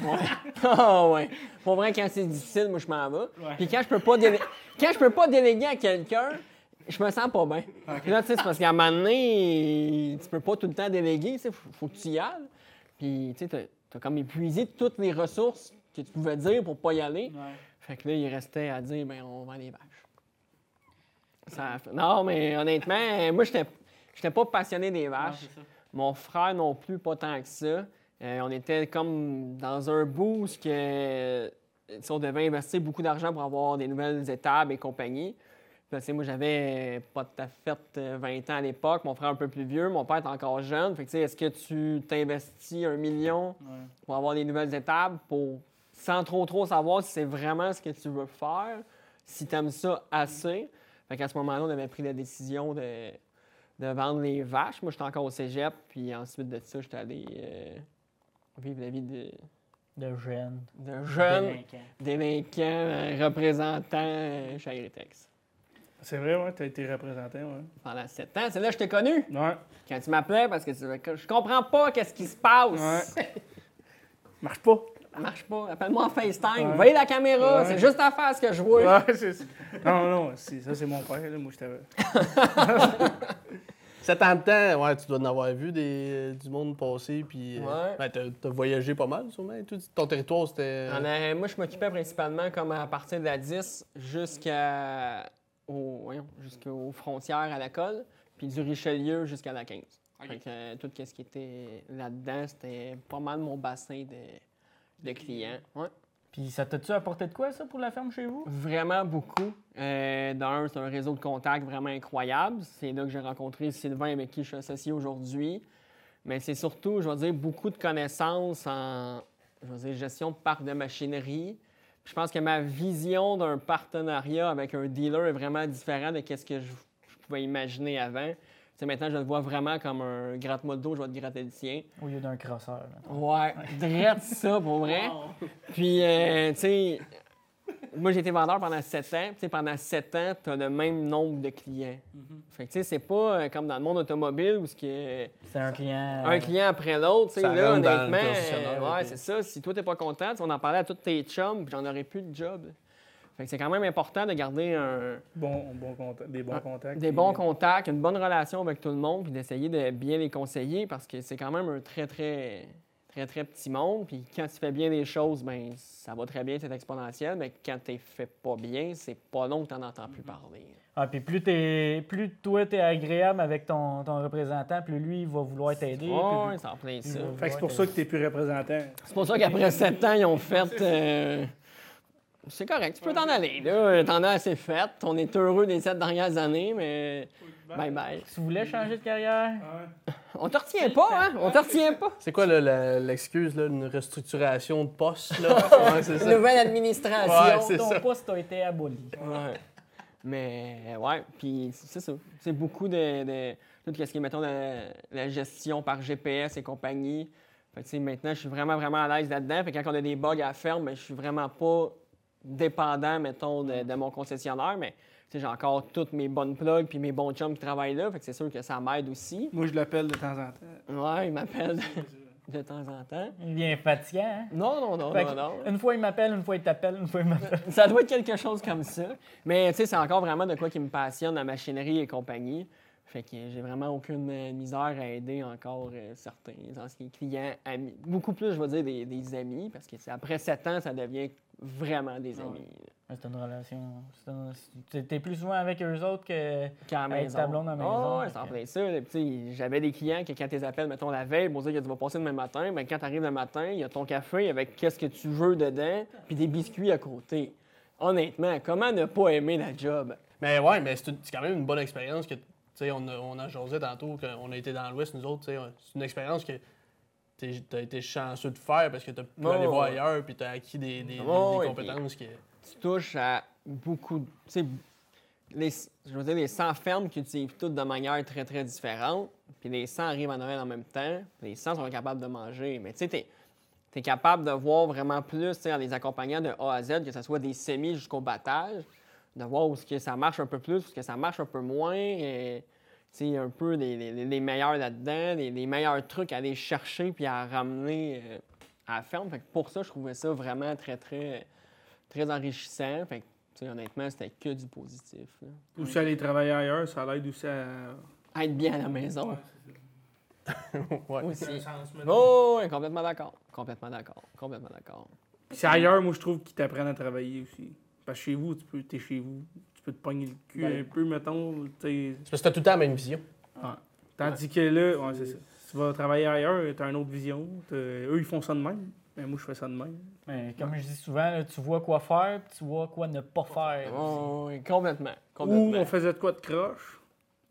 Ah ouais. Pour vrai, quand c'est difficile, moi, je m'en vais. Puis quand je peux pas délé- quand je peux pas déléguer à quelqu'un, je me sens pas bien. Puis là, tu sais, c'est parce qu'à un moment donné, tu peux pas tout le temps déléguer, tu sais, faut, faut que tu y ailles. Puis, tu sais, t'as- comme épuisé toutes les ressources que tu pouvais dire pour pas y aller. Fait que là, il restait à dire, ben, on vend les vaches. Ça Non, mais honnêtement, moi, j'étais j'étais pas passionné des vaches. Mon frère non plus, pas tant que ça. Euh, on était comme dans un boost que euh, sais, on devait investir beaucoup d'argent pour avoir des nouvelles étables et compagnie. Puis, là, moi, j'avais pas tout à fait euh, 20 ans à l'époque. Mon frère un peu plus vieux. Mon père est encore jeune. Fait que, est-ce que tu t'investis un million pour avoir des nouvelles étables pour, sans trop trop savoir si c'est vraiment ce que tu veux faire, si tu aimes ça assez? Fait qu'à ce moment-là, on avait pris la décision de, de vendre les vaches. Moi, j'étais encore au cégep, puis ensuite de ça, j'étais allé euh, vivre la vie de, De jeunes. de jeune délinquants. délinquant euh, représentant euh, chez Agritex. C'est vrai, ouais, t'as été représenté, ouais. Pendant sept ans, c'est là que je t'ai connu. Ouais. Quand tu m'appelais, parce que tu- que je comprends pas qu'est-ce qui se passe. Ouais. Marche pas. marche pas. Appelle-moi en FaceTime. Ouais. Voyez la caméra, Ouais. c'est juste en face que je vois. Ouais, c'est ça. Non, non, ça, c'est mon père. Là. Moi, j'étais. 7 ans de temps, ouais, tu dois en avoir vu des, du monde passer, puis. euh, Ouais. ben, t'as, t'as voyagé pas mal, sûrement. Toi, ton territoire, c'était. On a- moi, je m'occupais principalement comme à partir de la 10 jusqu'à au- jusqu'aux frontières à la colle, puis du Richelieu jusqu'à la 15. Fait que, euh, tout ce qui était là-dedans, c'était pas mal mon bassin de, de clients. Ouais. Puis ça t'a-tu apporté de quoi, ça, pour la ferme chez vous? Vraiment beaucoup. Euh, D'un, c'est un réseau de contacts vraiment incroyable. C'est là que j'ai rencontré Sylvain avec qui je suis associé aujourd'hui. Mais c'est surtout, je vais dire, beaucoup de connaissances en gestion de parc de machinerie. Je pense que ma vision d'un partenariat avec un dealer est vraiment différente de ce que je pouvais imaginer avant. Maintenant, je le vois vraiment comme un gratte-moi le dos, je vais te gratter le sien. Au lieu d'un crosseur. Ouais, drette ça pour vrai. Puis, euh, tu sais, moi, j'ai été vendeur pendant sept ans. Tu sais, pendant sept ans, tu as le même nombre de clients. Fait que, tu sais, c'est pas euh, comme dans le monde automobile où ce qui est C'est un client. un client après l'autre. Tu sais, Ça là, rentre dans le honnêtement, euh, ouais, c'est ça. Si toi, t'es pas content, tu vas en parler à tous tes chums, puis j'en aurais plus de job. Fait que c'est quand même important de garder un, Bon, bon contact, des bons contacts. des bons contacts, une bonne relation avec tout le monde, puis d'essayer de bien les conseiller parce que c'est quand même un très, très, très, très petit monde. Puis quand tu fais bien les choses, ben ça va très bien, c'est exponentiel. Mais quand tu fais pas bien, c'est pas long que tu n'en entends plus parler. Ah, puis plus, t'es, plus toi, t'es agréable avec ton, ton représentant, plus lui, il va vouloir t'aider. Ouais, puis- c'est en plein ça. Ouais. Fait que c'est pour ça que t'es plus représentant. C'est pour ça qu'après sept ans, ils ont fait. euh, C'est correct, tu peux t'en aller. Là. T'en as assez fait. On est heureux des sept dernières années, mais bye bye. Tu voulais changer de carrière? On te retient pas, hein? On te retient pas. C'est quoi l'excuse, là, une restructuration de poste, là? ouais, ça. Nouvelle administration. Ouais, ton ça. poste a été aboli. Ouais. Mais ouais, puis c'est ça. C'est beaucoup de, de tout ce qui est, mettons, la, la gestion par GPS et compagnie. Fait que, tu sais, maintenant, je suis vraiment, vraiment à l'aise là-dedans. Fait que quand on a des bugs à faire, ben, je suis vraiment pas dépendant, mettons, de, de mon concessionnaire. Mais tu sais, j'ai encore toutes mes bonnes plugs puis mes bons chums qui travaillent là. Fait que c'est sûr que ça m'aide aussi. Moi, je l'appelle de temps en temps. Ouais, il m'appelle de, de temps en temps. Il devient fatigant, hein? Non, non, non, Fait non, non. Une fois, il m'appelle, une fois, il t'appelle, une fois, il m'appelle. Ça doit être quelque chose comme ça. Mais tu sais, c'est encore vraiment de quoi qui me passionne, la machinerie et compagnie. Fait que j'ai vraiment aucune euh, misère à aider encore euh, certains anciens clients, amis. Beaucoup plus, je vais dire, des, des amis, parce que c'est après sept ans, ça devient vraiment des amis. là. C'est une relation. c'est un- c'est- T'es plus souvent avec eux autres que. Qu'à la Avec maison. ta blonde à la Ah maison, ouais, fait c'est en plein ça. J'avais des clients que quand tu les appelles, mettons la veille, pour dire que tu vas passer demain matin, mais quand tu arrives le matin, il y a ton café avec qu'est-ce que tu veux dedans, puis des biscuits à côté. Honnêtement, comment ne pas aimer la job? Mais ouais, mais c'est quand même une bonne expérience que, tu sais, on a, on a jasé tantôt, qu'on a été dans l'Ouest, nous autres, tu c'est une expérience que t'es- t'as été chanceux de faire parce que t'as pu Ouais, aller voir ouais. ailleurs puis t'as acquis des, des- compétences que... tu touches à beaucoup de. Tu les, je veux dire, les 100 fermes qui utilisent toutes de manière très, très différente. Puis les 100 arrivent à Noël en même temps. puis Les 100 sont capables de manger. Mais tu sais, t'es es capable de voir vraiment plus, tu en les accompagnant de A à Z, que ce soit des semis jusqu'au battage, de voir où ce que ça marche un peu plus, où ce que ça marche un peu moins. Et, sais, un peu les, les- les meilleurs là-dedans, les, les meilleurs trucs à aller chercher puis à ramener euh, à la ferme. Fait que pour ça, je trouvais ça vraiment très, très très enrichissant. Fait que, tu sais, honnêtement, c'était que du positif. là. Aussi aller travailler ailleurs, ça l'aide aussi à. À Être bien à la maison. Ouais. Aussi. Oh, ouais, complètement d'accord. Complètement d'accord. Complètement d'accord. C'est ailleurs, moi, je trouve qu'ils t'apprennent à travailler aussi. Parce que chez vous, tu peux, t'es chez vous, tu peux te pogner le cul Ben. un peu, mettons. C'est parce que t'as tout le temps la même vision. Tandis que là, ouais, c'est ça. Tu vas travailler ailleurs, tu as une autre vision. t'as- Eux, ils font ça de même. Mais moi, je fais ça de même. Mais comme je dis souvent, là, tu vois quoi faire, puis tu vois quoi ne pas faire. Oh, oui, complètement. Ou complètement. on faisait de quoi de croche.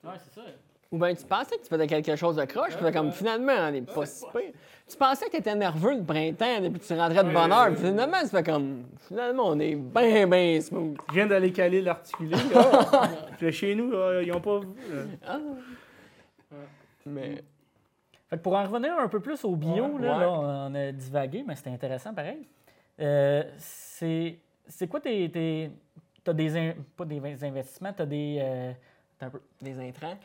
Ouais, c'est ça. Ou bien tu pensais que tu faisais quelque chose de croche, puis comme finalement, on n'est pas si pire. Tu pensais que tu étais nerveux le printemps, et puis tu rentrais de bonne heure, puis finalement, tu fais comme. Finalement, on est bien, bien smooth. Je viens d'aller caler l'articulé. Puis chez nous, là, ils ont pas. euh, Ah. Mais. Fait que pour en revenir un peu plus au bio, Ouais. là, Ouais. là, on a divagué, mais c'était intéressant pareil. Euh, c'est c'est quoi tes. tes t'as des. in- pas des investissements, t'as des. euh, attends un peu. Des intrants?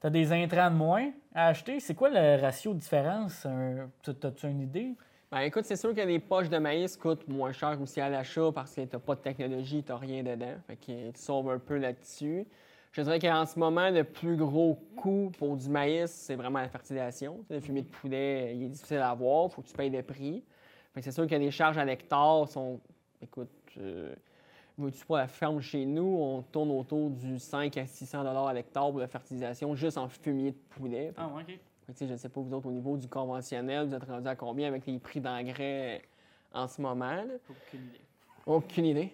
T'as des intrants de moins à acheter? C'est quoi le ratio de différence? T'as-tu une idée? Ben écoute, c'est sûr que les poches de maïs coûtent moins cher aussi à l'achat parce que t'as pas de technologie, t'as rien dedans. Fait que tu sauves un peu là-dessus. Je dirais qu'en ce moment, le plus gros coût pour du maïs, c'est vraiment la fertilisation. Tu Le fumier de poulet, il est difficile à avoir, faut que tu payes des prix. Fait que c'est sûr que les charges à l'hectare sont. Écoute, euh, vois-tu pas la ferme chez nous, on tourne autour du 5 à 600 à l'hectare pour la fertilisation juste en fumier de poulet. Ah, OK. Fait je ne sais pas, vous autres, au niveau du conventionnel, vous êtes rendu à combien avec les prix d'engrais en ce moment? là? Aucune idée. Aucune idée.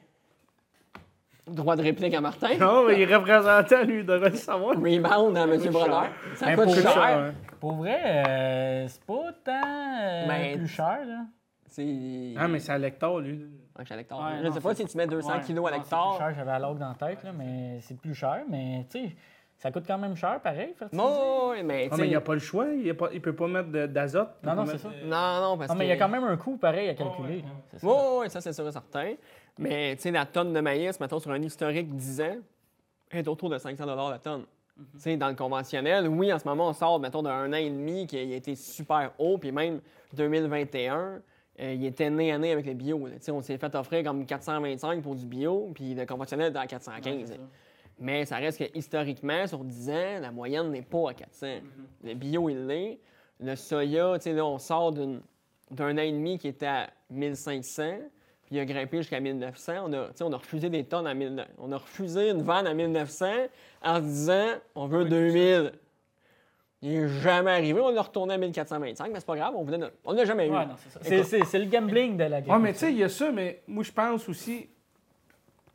Droit de réplique à Martin. Non, mais il est représentant, lui, il devrait le savoir. Rebound à M. Brodeur. Ça coûte pour cher. cher. Pour vrai, euh, c'est pas tant euh, plus cher, là. Ah, mais c'est à l'hectare, lui. Ouais, je à l'hectare. Ouais, ne sais pas si tu mets 200 Ouais, kilos à non, C'est l'hectare. plus cher, j'avais la log dans la tête, là, mais c'est plus cher. Mais, tu sais, ça coûte quand même cher, pareil, fertiliser. Non, ouais, mais. Ah, mais il n'y a pas le choix. Il, il peut pas mettre d'azote. Non, non, pas c'est mettre, ça. Non, non, parce Non, que. mais il y a quand même un coût pareil à calculer. Oui, oui, ça, c'est sûr et certain. Mais, tu sais, la tonne de maïs, mettons, sur un historique 10 ans, est autour de 500 la tonne. Tu sais, dans le conventionnel, oui, en ce moment, on sort, mettons, d'un an et demi qui a été super haut, puis même 2021, euh, il était nez à nez avec le bio. on s'est fait offrir comme 425 pour du bio, puis le conventionnel était à 415. Ouais, c'est ça. Mais ça reste que historiquement, sur 10 ans, la moyenne n'est pas à 400. Le bio, il l'est. Le soya, là, on sort d'un an et demi qui était à 1500, puis il a grimpé jusqu'à 1900. On a, on a refusé des tonnes à 1900. On a refusé une vanne à 1900 en se disant, on veut 2000. Il n'est jamais arrivé. On l'a retourné à 1425, mais c'est pas grave, on voulait. notre- On l'a jamais eu. Ouais, c'est le gambling de la game. Ouais, mais tu sais, il y a ça, mais moi, je pense aussi.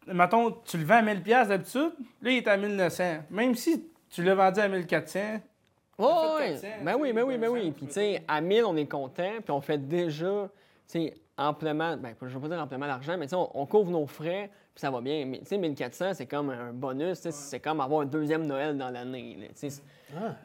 Mettons, tu le vends à 1000$ piastres d'habitude, là, il est à 1900. Même si tu l'as vendu à 1400, Ouais, fait ouais. 400, Ben oui, ben oui, ben oui. Puis, tu sais, à 1000, on est content, puis on fait déjà, tu sais, amplement, ben, je veux pas dire amplement d'argent, mais tu sais, on, on couvre nos frais, puis ça va bien. Mais, tu sais, 1400, c'est comme un bonus, tu sais, c'est comme avoir un deuxième Noël dans l'année, Ah,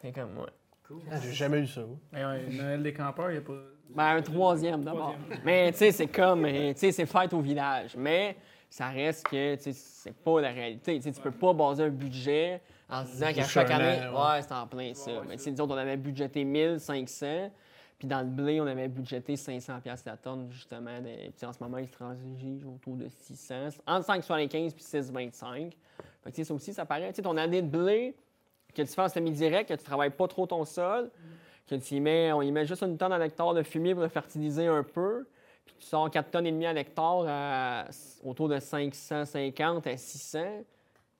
C'est comme, ouais. ah, j'ai jamais eu ça. mais ouais, Noël des campeurs, il n'y a pas. Ben, un troisième d'abord. Mais, tu sais, c'est comme, euh, tu sais, c'est fête au village. Mais ça reste que, tu sais, c'est pas la réalité. Tu sais, tu peux pas baser un budget en se disant qu'à chaque année, an, ouais. ouais, c'est en plein ça. Mais, tu sais, nous autres, on avait budgété 1500. Puis dans le blé, on avait budgété 500 pièces la tonne, justement. de- Puis en ce moment, il se transige autour de 600. Entre 5,75 puis 6,25. Fait que, tu sais, ça aussi, ça paraît. Tu sais, ton année de blé, que tu fais en semi-direct, que tu travailles pas trop ton sol, que tu y mets, on y met juste une tonne à l'hectare de fumier pour le fertiliser un peu, puis tu sors 4 tonnes et demie à l'hectare à autour de 550 à 600.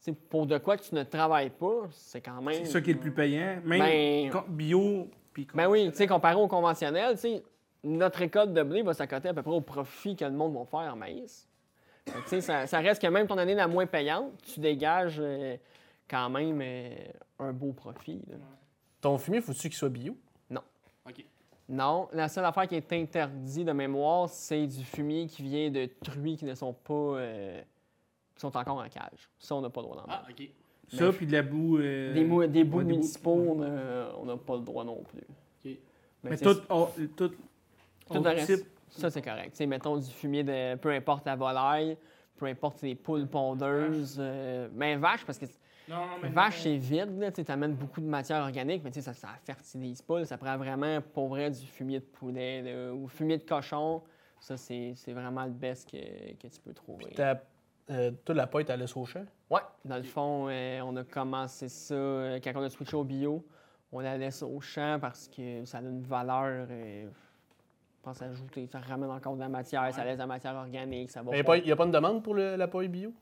C'est pour de quoi que tu ne travailles pas, c'est quand même. C'est ça qui est le plus payant. Même Ben- bio. Puis Ben oui, tu sais, comparé au conventionnel, tu sais, notre récolte de blé va s'accoter à peu près au profit que le monde va faire en maïs. Sais, ça, ça reste que même ton année la moins payante, tu dégages euh, quand même euh, un beau profit. là. Ton fumier, faut-tu qu'il soit bio? Non, la seule affaire qui est interdite de mémoire, c'est du fumier qui vient de truies qui ne sont pas. euh, qui sont encore en cage. Ça, on n'a pas le droit d'en mettre. OK. Ça, puis de la boue. euh, Des, mou- des bouts ouais, des municipaux, on on n'a pas le droit non plus. OK. Mais Mais tout. tout, tout le autre reste, ça, c'est correct. Tu sais, mettons du fumier de peu importe la volaille, peu importe les poules pondeuses. euh, mais vache, parce que Non, non, mais. vache, c'est vide, tu amènes beaucoup de matière organique, mais tu sais, ça ne fertilise pas. là. ça prend vraiment, pour vrai, du fumier de poulet là, ou fumier de cochon. Ça, c'est vraiment le best que, que tu peux trouver. Euh, toi, la paille, t'as laissé au champ? Ouais, dans le fond, euh, on a commencé ça euh, quand on a switché au bio. On la laisse au champ parce que ça a une valeur, euh, je pense, ajoutée. Ça ramène encore de la matière, ça laisse de la matière organique, ça va. Il n'y a, pas une demande pour le- la paille bio?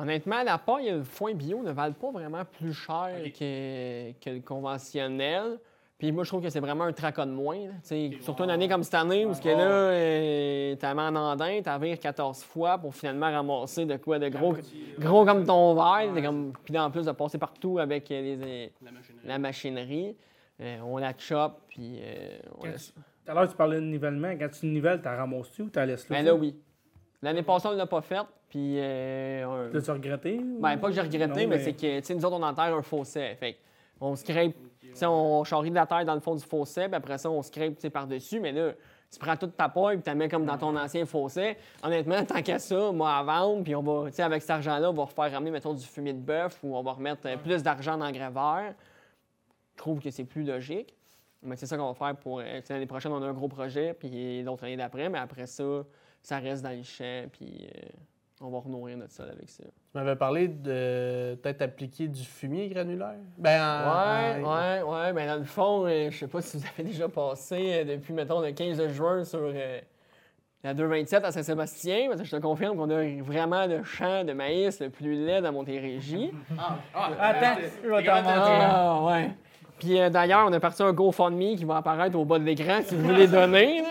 Honnêtement, la paille et le foin bio ne valent pas vraiment plus cher que, que le conventionnel. Puis moi, je trouve que c'est vraiment un tracas de moins. là. Tu sais, Surtout une année comme cette année où ce que là, euh, t'as mis en andin, t'as viré 14 fois pour finalement ramasser de quoi de gros, gros comme ton verre. t'es Comme... Puis en plus de passer partout avec euh, les, euh, La machinerie. la machinerie, euh, on la chope, puis euh, on Tout à l'heure, tu parlais de nivellement. Quand tu nivelles, t'en ramasses-tu ou t'en laisses là? Ben là, oui. L'année passée, on ne l'a pas faite, puis... euh, T'as-tu regretté? Ben, pas que j'ai regretté, Non, mais, c'est que, tu sais, nous autres, on enterre un fossé. Fait on scrape, tu sais, on charrie de la terre dans le fond du fossé, puis après ça, on scrape, tu sais, par-dessus. Mais là, tu prends toute ta paille, puis tu la mets comme dans ton ancien fossé. Honnêtement, tant qu'à ça, moi, à vendre, puis on va, tu sais, avec cet argent-là, on va refaire ramener, mettons, du fumier de bœuf, ou on va remettre euh, plus d'argent dans le vert. Je trouve que c'est plus logique. Mais c'est ça qu'on va faire pour. euh, L'année prochaine, on a un gros projet, puis l'autre année d'après, mais après ça, ça reste dans les champs, puis euh, on va renourrir notre sol avec ça. Tu m'avais parlé de peut-être appliquer du fumier granulaire? Ben, en- Ouais, en- ouais, ouais. Ben, dans le fond, euh, je sais pas si vous avez déjà passé euh, depuis, mettons, le 15 juin sur euh, la 227 à Saint-Sébastien, parce que je te confirme qu'on a vraiment le champ de maïs le plus laid dans Montérégie. Attends, je vais t'en. Ah, ouais. Puis euh, d'ailleurs, on a parti un GoFundMe qui va apparaître au bas de l'écran si vous voulez donner. là.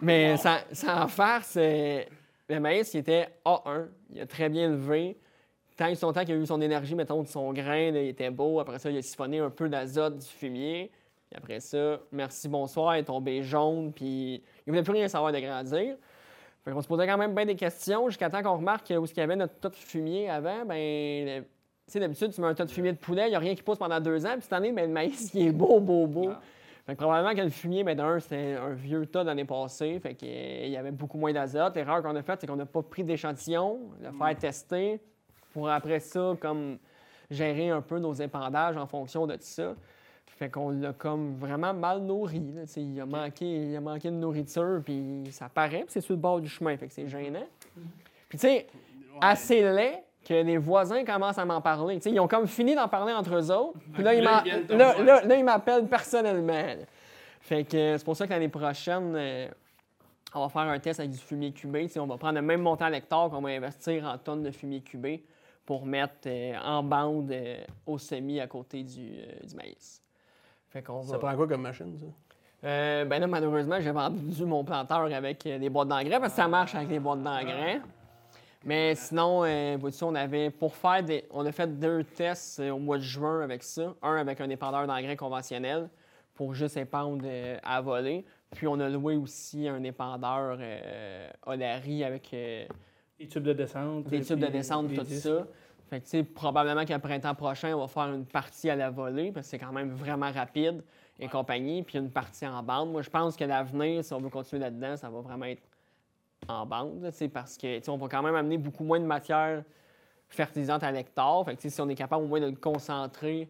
Mais sans, sans farce, euh, le maïs, il était A1. Il a très bien levé. Tant et son temps qu'il a eu son énergie, mettons, de son grain, il était beau. Après ça, il a siphonné un peu d'azote du fumier. Puis après ça, merci, bonsoir, il est tombé jaune. Puis il voulait plus rien savoir de grandir. Fait qu'on se posait quand même bien des questions jusqu'à temps qu'on remarque où il y avait notre tas de fumier avant. Ben, tu sais, d'habitude, tu mets un tas de fumier de poulet, il n'y a rien qui pousse pendant deux ans. Puis cette année, ben, le maïs, il est beau, beau, beau. Fait que probablement que le fumier, ben, d'un, c'était un vieux tas d'année passée. Fait qu'il y avait beaucoup moins d'azote. L'erreur qu'on a faite, c'est qu'on n'a pas pris d'échantillon, le faire tester, pour après ça, comme gérer un peu nos épandages en fonction de tout ça. Fait qu'on l'a comme vraiment mal nourri. là. Il, a manqué, il a manqué de nourriture, puis ça paraît, puis c'est sur le bord du chemin, fait que c'est gênant. Puis tu sais, assez laid que les voisins commencent à m'en parler. Ils ont comme fini d'en parler entre eux autres. Puis là, ils Là, là, là- m'appellent personnellement. Fait que euh, c'est pour ça que l'année prochaine, euh, on va faire un test avec du fumier cubé. On va prendre le même montant à l'hectare qu'on va investir en tonnes de fumier cubé pour mettre euh, en bande euh, au semis à côté du, du maïs. Fait qu'on va... Ça prend quoi comme machine, ça? Ben là, malheureusement, j'ai vendu mon planteur avec des boîtes d'engrais parce que ça marche avec des boîtes d'engrais. Mais sinon, euh, vois-tu, on avait pour faire des. On a fait deux tests euh, au mois de juin avec ça. Un avec un épandeur d'engrais conventionnel pour juste épandre euh, à voler. Puis on a loué aussi un épandeur euh, Olari avec euh, Des tubes de descente. des tubes de descente, des tout disques. ça. Fait que, tu sais, probablement qu'à printemps prochain, on va faire une partie à la volée, parce que c'est quand même vraiment rapide et compagnie, puis une partie en bande. Moi, je pense que l'avenir, si on veut continuer là-dedans, ça va vraiment être en bande, parce que, on va quand même amener beaucoup moins de matière fertilisante à l'hectare. Fait que, si on est capable au moins de le concentrer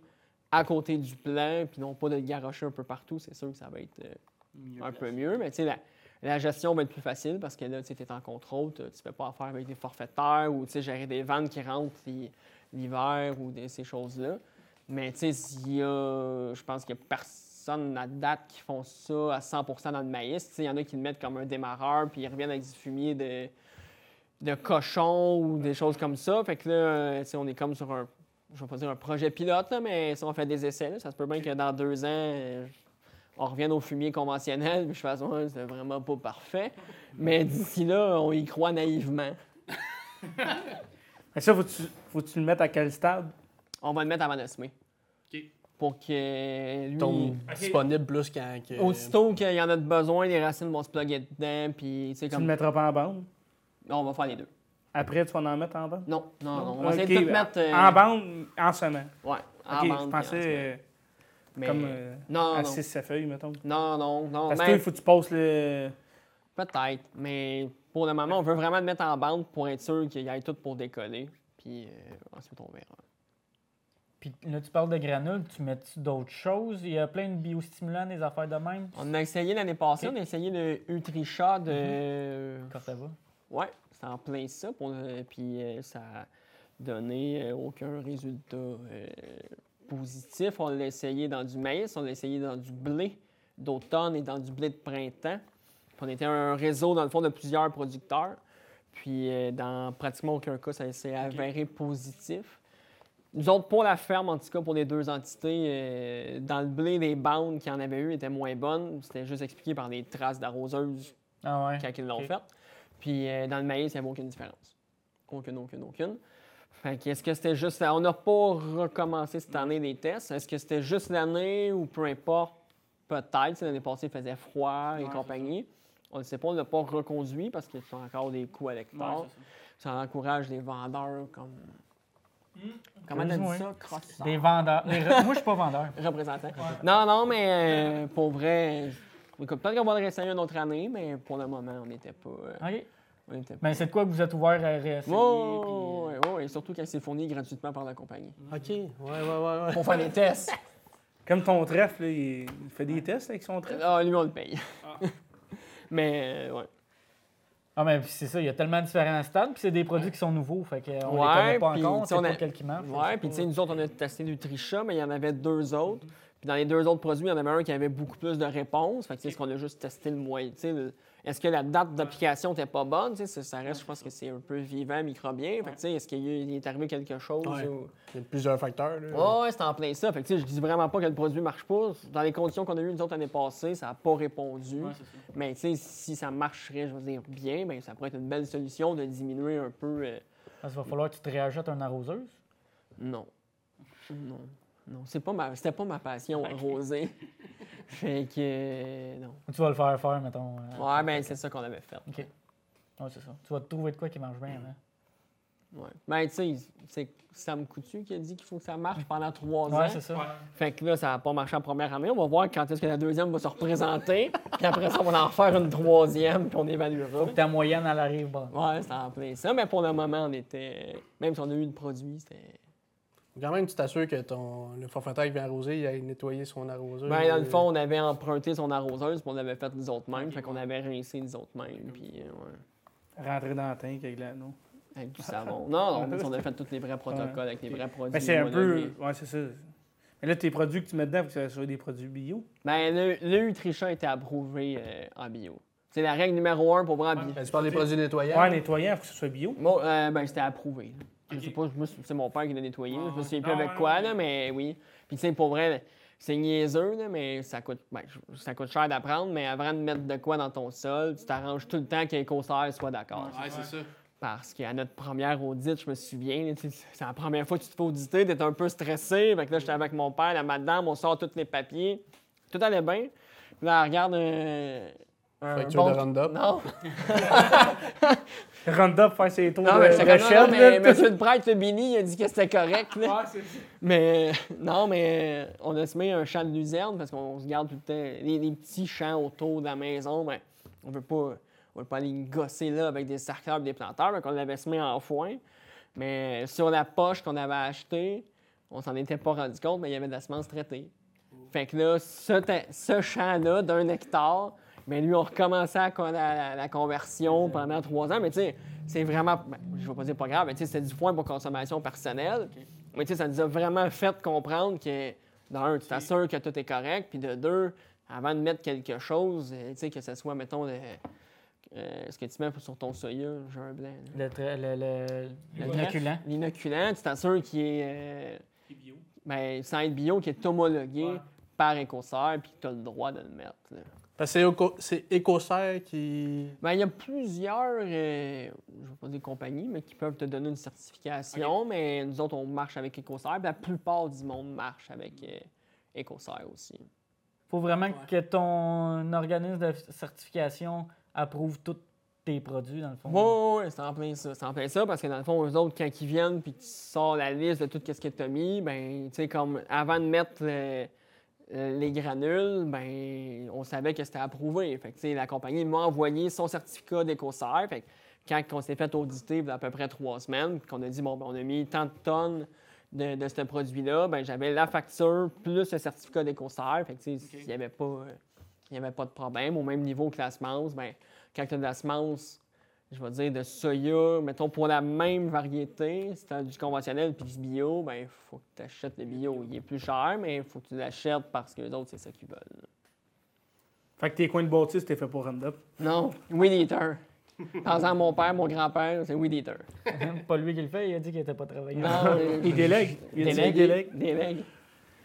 à côté du plan, puis non pas de le garocher un peu partout, c'est sûr que ça va être euh, un peu mieux. Mais la, la gestion va être plus facile parce que là, tu es en contrôle, tu ne fais pas affaire avec des forfaitaires ou gérer des ventes qui rentrent l'hi- l'hiver ou des- ces choses-là. Mais tu sais, y je pense qu'il n'y a personne à date qui font ça à 100 dans le maïs. Tu sais, Il y en a qui le mettent comme un démarreur puis ils reviennent avec du fumier de, de cochon ou des choses comme ça. Fait que là, euh, tu sais, on est comme sur un, je vais pas dire un projet pilote, là, mais si on fait des essais, là, ça se peut bien que dans deux ans, euh, on revienne au fumier conventionnel, puis je fasse, ouais, c'est vraiment pas parfait. Mais d'ici là, on y croit naïvement. Mais ça, faut-tu faut-tu le mettre à quel stade? On va le mettre avant de semer. OK. Pour que lui. Tombe disponible plus quand. que- Aussitôt qu'il y en a de besoin, les racines vont se plugger dedans, puis tu sais, Tu le comme. mettras pas en bande? Non, on va faire les deux. Après, tu vas en mettre en bande? Non, non, non. On va essayer de tout mettre. euh, En bande, en semaine. Ouais, en bande. je pensais euh, Mais- comme euh, Non, à non. 6 feuilles, mettons. Non, non, non. Parce que il faut que tu passes le... Peut-être, mais pour le moment, on veut vraiment le mettre en bande pour être sûr qu'il y ait tout pour décoller. Puis euh, ensuite, on verra. Puis là, tu parles de granules, tu mets-tu d'autres choses? Il y a plein de biostimulants, des affaires de même. On a essayé l'année passée, on a essayé le Utrisha de. Corteva. Ouais, c'est en plein ça. pour- euh, puis euh, ça a donné euh, aucun résultat euh, positif. On l'a essayé dans du maïs, on l'a essayé dans du blé d'automne et dans du blé de printemps. Puis on était un réseau, dans le fond, de plusieurs producteurs. Puis euh, dans pratiquement aucun cas, ça s'est avéré positif. Nous autres, pour la ferme, en tout cas, pour les deux entités, euh, dans le blé, les bandes qu'il y en avait eu étaient moins bonnes. C'était juste expliqué par des traces d'arroseuse Ah ouais. quand ils l'ont. Puis euh, dans le maïs, il n'y avait aucune différence. Aucune, aucune, aucune. Fait que est-ce que c'était juste. On n'a pas recommencé cette année les tests. Est-ce que c'était juste l'année ou peu importe? Peut-être. si L'année passée, il faisait froid et compagnie. On ne sait pas, on ne l'a pas reconduit parce qu'il y a encore des coûts à l'hectare. ça encourage les vendeurs comme. Comment on a dit ça? Des vendeurs. Des re- Moi, je suis pas vendeur. Représentants. Non, non, mais euh, pour vrai. Peut-être qu'on va le réessayer une autre année, mais pour le moment, on n'était pas. euh, OK. on n'était pas. Mais c'est de quoi que vous êtes ouvert à réessayer? Oui, oui, oui, surtout quand c'est fourni gratuitement par la compagnie. OK. Ouais, ouais, ouais, ouais. Pour faire des tests. Comme ton trèfle, là, il fait des tests avec son trèfle? Ah, lui, on le paye. mais, euh, ouais. Ah, mais c'est ça, il y a tellement de différents stades, puis c'est des produits qui sont nouveaux, fait qu'on les Ouais, connaît pas encore, on sait pas a- lequel qui marche. Ouais, puis tu sais, nous autres, on a testé Nutricia, mais il y en avait deux autres. Puis dans les deux autres produits, il y en avait un qui avait beaucoup plus de réponses. Fait que, tu sais, est-ce qu'on a juste testé le moyen? tu sais, Est-ce que la date d'application n'était pas bonne? Tu sais, ça- ça reste, je pense que c'est un peu vivant, microbien. Fait que, est-ce qu'il y a- il est arrivé quelque chose? Ouais. ou- Il y a plusieurs facteurs. Ouais, ouais, c'est en plein ça. Fait que, tu sais, je dis vraiment pas que le produit marche pas. Dans les conditions qu'on a eues nous autres l'année passée, ça n'a pas répondu. Ouais, c'est ça. Mais tu sais, si ça marcherait, je veux dire, bien, ben, ça pourrait être une belle solution de diminuer un peu. euh, qu'il va falloir que tu te réajoutes un arroseuse? Non. Non. Non. C'est pas ma... C'était pas ma passion, arroser. fait que. euh, non. Tu vas le faire faire, mettons. euh, Ouais, ben, c'est ça qu'on avait fait. OK. Ouais, c'est ça. Tu vas te trouver de quoi qui marche bien. Hein? Ouais. Ben, tu sais, c'est Sam Coutu qui a dit qu'il faut que ça marche pendant trois ans. Ouais, c'est ça. Fait que là, ça n'a pas marché en première année. On va voir quand est-ce que la deuxième va se représenter. puis après ça, on va en faire une troisième, puis on évaluera. Faut que ta moyenne, elle arrive bonne. Ouais, c'était en plein ça. Mais pour le moment, on était. Même si on a eu le produit, c'était. Quand même, tu t'assures que ton, le forfaitaire qui vient arroser, il a nettoyé son arroseur. Ben, dans le fond, on avait emprunté son arroseuse, puis on l'avait fait nous autres mêmes. Fait qu'on avait rincé nous autres mêmes, puis euh, ouais, Rentrer dans le tank avec l'anneau. avec du savon. Non, non, on a fait tous les vrais protocoles avec les vrais produits. Ben, c'est un peu. Ouais, c'est ça. Mais là, tes produits que tu mets dedans, il faut que ça soit des produits bio. Ben, le, le Nutrition a été approuvé euh, en bio. C'est la règle numéro un pour vrai en bio. Ben, tu parles des produits nettoyants. Ouais, nettoyant, il faut que ce soit bio. Bon, euh, ben, c'était approuvé. Là. Je sais pas, c'est mon père qui l'a nettoyé. là. je me souviens plus Ah, avec quoi, là, mais oui. Puis, tu sais, pour vrai, c'est niaiseux, là, mais ça coûte, ben, ça coûte cher d'apprendre. Mais avant de mettre de quoi dans ton sol, tu t'arranges tout le temps que l'écossaire soit d'accord. Ouais, c'est ça. Parce qu'à notre première audite, je me souviens, c'est la première fois que tu te fais auditer, t'es un peu stressé. Fait que là, j'étais avec mon père, la madame, on sort tous les papiers. Tout allait bien. Puis là, elle regarde un. un Facture bon- de Roundup. Non, Roundup, faire ses tours non, de mais Rochelle, non, mais le prêtre, le Billy, il a dit que c'était correct. là. Mais non, mais on a semé un champ de luzerne parce qu'on se garde tout le temps. Les, les petits champs autour de la maison, ben, on veut pas. On veut pas aller gosser là avec des sarcleurs et des planteurs, donc on l'avait semé en foin. Mais sur la poche qu'on avait achetée, on s'en était pas rendu compte, mais il y avait de la semence traitée. Fait que là, ce, ce champ-là d'un hectare, mais lui, on recommençait la, con- la- la- la conversion pendant trois ans. Mais tu sais, c'est vraiment, ben, je vais pas dire pas grave, mais tu sais, c'était du foin pour consommation personnelle. Mais tu sais, ça nous a vraiment fait comprendre que, d'un, tu t'assures que tout est correct, puis de deux, avant de mettre quelque chose, euh, tu sais, que ce soit, mettons, le- euh, ce que tu mets sur ton soya, j'ai un blanc. Le, tra- le, le, Le l'inoculant. L'inoculant, tu t'assures qu'il est, euh, ben, sans être bio, qu'il est homologué par Écossaire, puis que tu as le droit de le mettre. là. Parce que c'est Eco- c'est Écossaire qui. Ben, il y a plusieurs, euh, je vais pas dire compagnies, mais qui peuvent te donner une certification, mais nous autres, on marche avec Écossaire, puis la plupart du monde marche avec euh, Écossaire aussi. faut vraiment que ton organisme de certification approuve tous tes produits, dans le fond. Oui, ouais, c'est en plein ça. C'est en plein ça parce que dans le fond, eux autres, quand ils viennent puis tu sors la liste de tout ce que tu as mis, ben, tu sais, comme avant de mettre le- les granules, ben, on savait que c'était approuvé. Fait que, la compagnie m'a envoyé son certificat d'écossaire. Fait que quand on s'est fait auditer il y a à peu près trois semaines, qu'on a dit, bon, ben, on a mis tant de tonnes de, de ce produit-là, ben, j'avais la facture plus le certificat d'écossaire. Fait que, tu sais, il n'y avait pas. euh, il n'y avait pas de problème. Au même niveau que la semence, ben, quand tu as de la semence, je vais dire de soya, mettons pour la même variété, si tu as du conventionnel puis du bio, ben il faut que tu achètes le bio. Il est plus cher, mais il faut que tu l'achètes parce que les autres, c'est ça qu'ils veulent. Fait que tes coins de bâtisse, t'es fait pour Roundup. Non, Weed Eater. Par exemple, mon père, mon grand-père, c'est Weed Eater. pas lui qui le fait, il a dit qu'il n'était pas travaillé. Non, Il délègue. Il délègue. délègue. Délègue.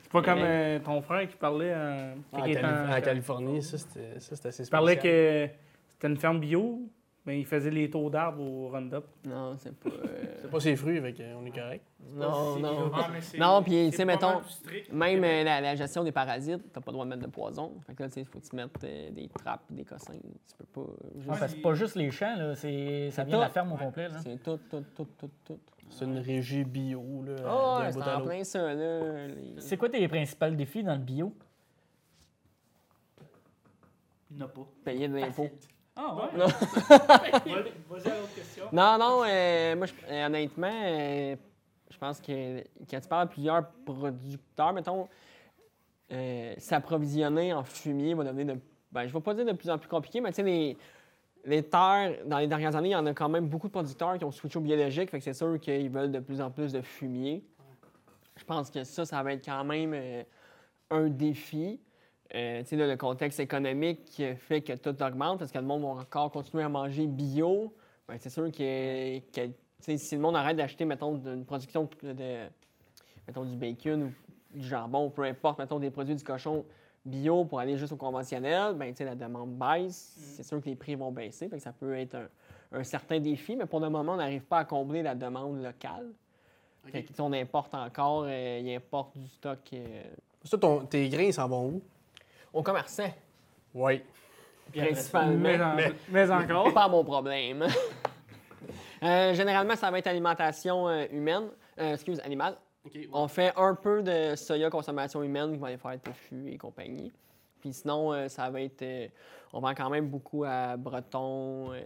C'est pas comme euh, ton frère qui parlait en, il était Cali- en- en Californie, ça, c'était assez Il spécial. parlait que c'était une ferme bio, mais il faisait les taux d'arbres au Roundup. Non, c'est pas. euh, C'est pas ses fruits, fait qu'on est correct. Non, non. Ah, mais c'est- Non, puis, tu sais, pas mettons, mal plus strict. Même euh, la, la gestion des parasites, t'as pas le droit de mettre de poison. Fait que là, tu sais, il faut que tu mettes euh, des trappes, des cossins. Tu peux pas. juste- Ouais, parce que c'est pas juste les champs, là, c'est, ça vient de la ferme au complet. Là. C'est tout, tout, tout, tout, tout. C'est une régie bio, là. Ah, d'un ouais, bout c'est à en l'autre. plein ça, là. les- C'est quoi tes principaux défis dans le bio? Il n'y en a pas. Payer de l'impôt. Ah ouais? Non. Vas-y vas-y à l'autre question. Non, non, euh, moi, je- euh, honnêtement, euh, je pense que quand tu parles à plusieurs producteurs, mettons, euh, s'approvisionner en fumier va devenir de. Ben, je ne vais pas dire de plus en plus compliqué, mais tu sais, les, les terres, dans les dernières années, il y en a quand même beaucoup de producteurs qui ont switché au biologique, fait que c'est sûr qu'ils veulent de plus en plus de fumier. Je pense que ça, ça va être quand même euh, un défi. Euh, là, le contexte économique fait que tout augmente parce que le monde va encore continuer à manger bio. Ben, c'est sûr que, si le monde arrête d'acheter, mettons, une production de, de- mettons, du bacon ou du jambon, peu importe, mettons, des produits du cochon bio pour aller juste au conventionnel, ben, la demande baisse. C'est sûr que les prix vont baisser, que ça peut être un, un certain défi, mais pour le moment, on n'arrive pas à combler la demande locale. Fait que, tu sais, on importe encore, euh, il importe du stock euh, Ça, ton- tes grains, ils s'en vont où? Aux commerçants, Oui. principalement. Mais, en- mais encore. Pas mon problème. Euh, généralement, ça va être alimentation euh, humaine, euh, excuse, animale. On fait un peu de soya consommation humaine qui va aller faire tofu et compagnie. Puis sinon, euh, ça va être. euh, on vend quand même beaucoup à Breton, euh,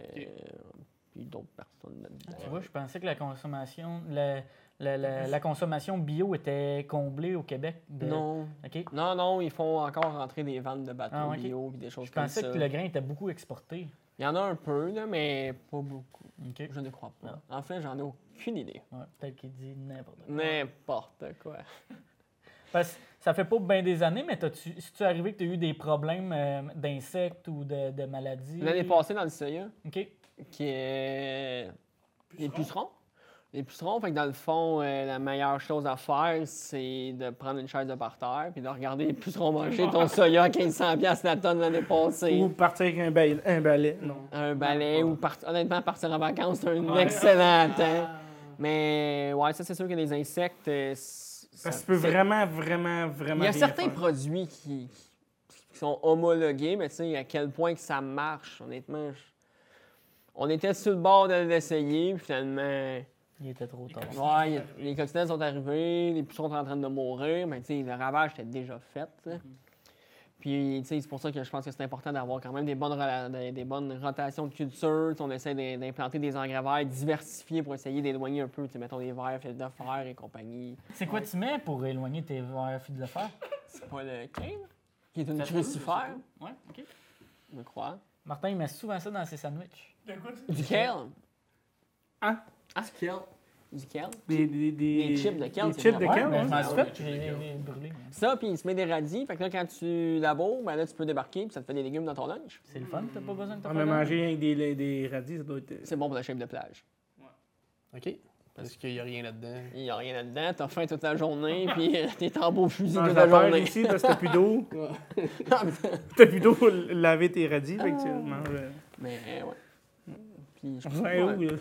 puis d'autres personnes là-dedans. Tu vois, je pensais que la consommation, la, la- la- la consommation bio était comblée au Québec. de- Non. OK. Non, non, ils font encore rentrer des ventes de bateaux Ah, bio puis des choses Je comme pensais ça. que le grain était beaucoup exporté. Il y en a un peu, là, mais pas beaucoup. OK. Je ne crois pas. En fait, j'en ai aucune idée. Ouais, Peut-être qu'il dit n'importe quoi. N'importe quoi. Parce que ça fait pas bien des années, mais t'as-tu- si tu arrivé que tu as eu des problèmes euh, d'insectes ou de, de maladies? L'année passée, dans le soya, OK. qui est les pucerons? Les pucerons, fait que dans le fond, euh, la meilleure chose à faire, c'est de prendre une chaise de parterre puis de regarder les pucerons manger ton soya à 1500$ piastres la tonne l'année passée. Ou partir avec un, balai. Un balai. Non. Un balai ou part- honnêtement, partir en vacances, c'est un excellent temps. Mais ouais, ça, c'est sûr que les insectes. euh, c- ça- Parce que tu peux c'est- vraiment, vraiment, vraiment. Il y a rien certains faire. produits qui, qui sont homologués, mais tu sais, à quel point que ça marche, honnêtement. je- On était sur le bord de l'essayer, puis finalement. Il était trop tard. Ouais, les coccinelles sont arrivées, les pucerons sont en train de mourir, mais tu sais, le ravage était déjà fait. tu sais. Puis, tu sais, c'est pour ça que je pense que c'est important d'avoir quand même des bonnes, rela- des, des bonnes rotations de culture. Tu sais, On essaie d'im- d'implanter des engrais verts diversifiés pour essayer d'éloigner un peu, tu sais, mettons, les verts, fils de fer et compagnie. C'est quoi tu mets pour éloigner tes vers fils de fer? C'est pas le cane, qui est une crucifère, Ouais, OK. je crois. Martin, il met souvent ça dans ses sandwichs. De quoi ça? Du kale. Hein? Ah, du kale. Du kale. Des, des, des, Des chips de kale, Des chips de kale, ben, hein? Ah, fait, brûlé. moi. Ça, puis il se met des radis. Fait que là, quand tu laboures, ben là, tu peux débarquer, puis ça te fait des légumes dans ton lunch. C'est le fun, t'as pas besoin de te On faire a mangé avec des, des radis, ça doit être. C'est bon pour la shape de plage. OK. Parce qu'il n'y a rien là-dedans. Il n'y a rien là-dedans, t'as faim toute la journée, puis euh, t'es en beau fusil Mange toute la la journée. ici parce que t'as plus d'eau. Ah, T'as plus d'eau pour laver tes radis, fait que tu manges. euh, mais ouais. Puis je Ouais, où, là?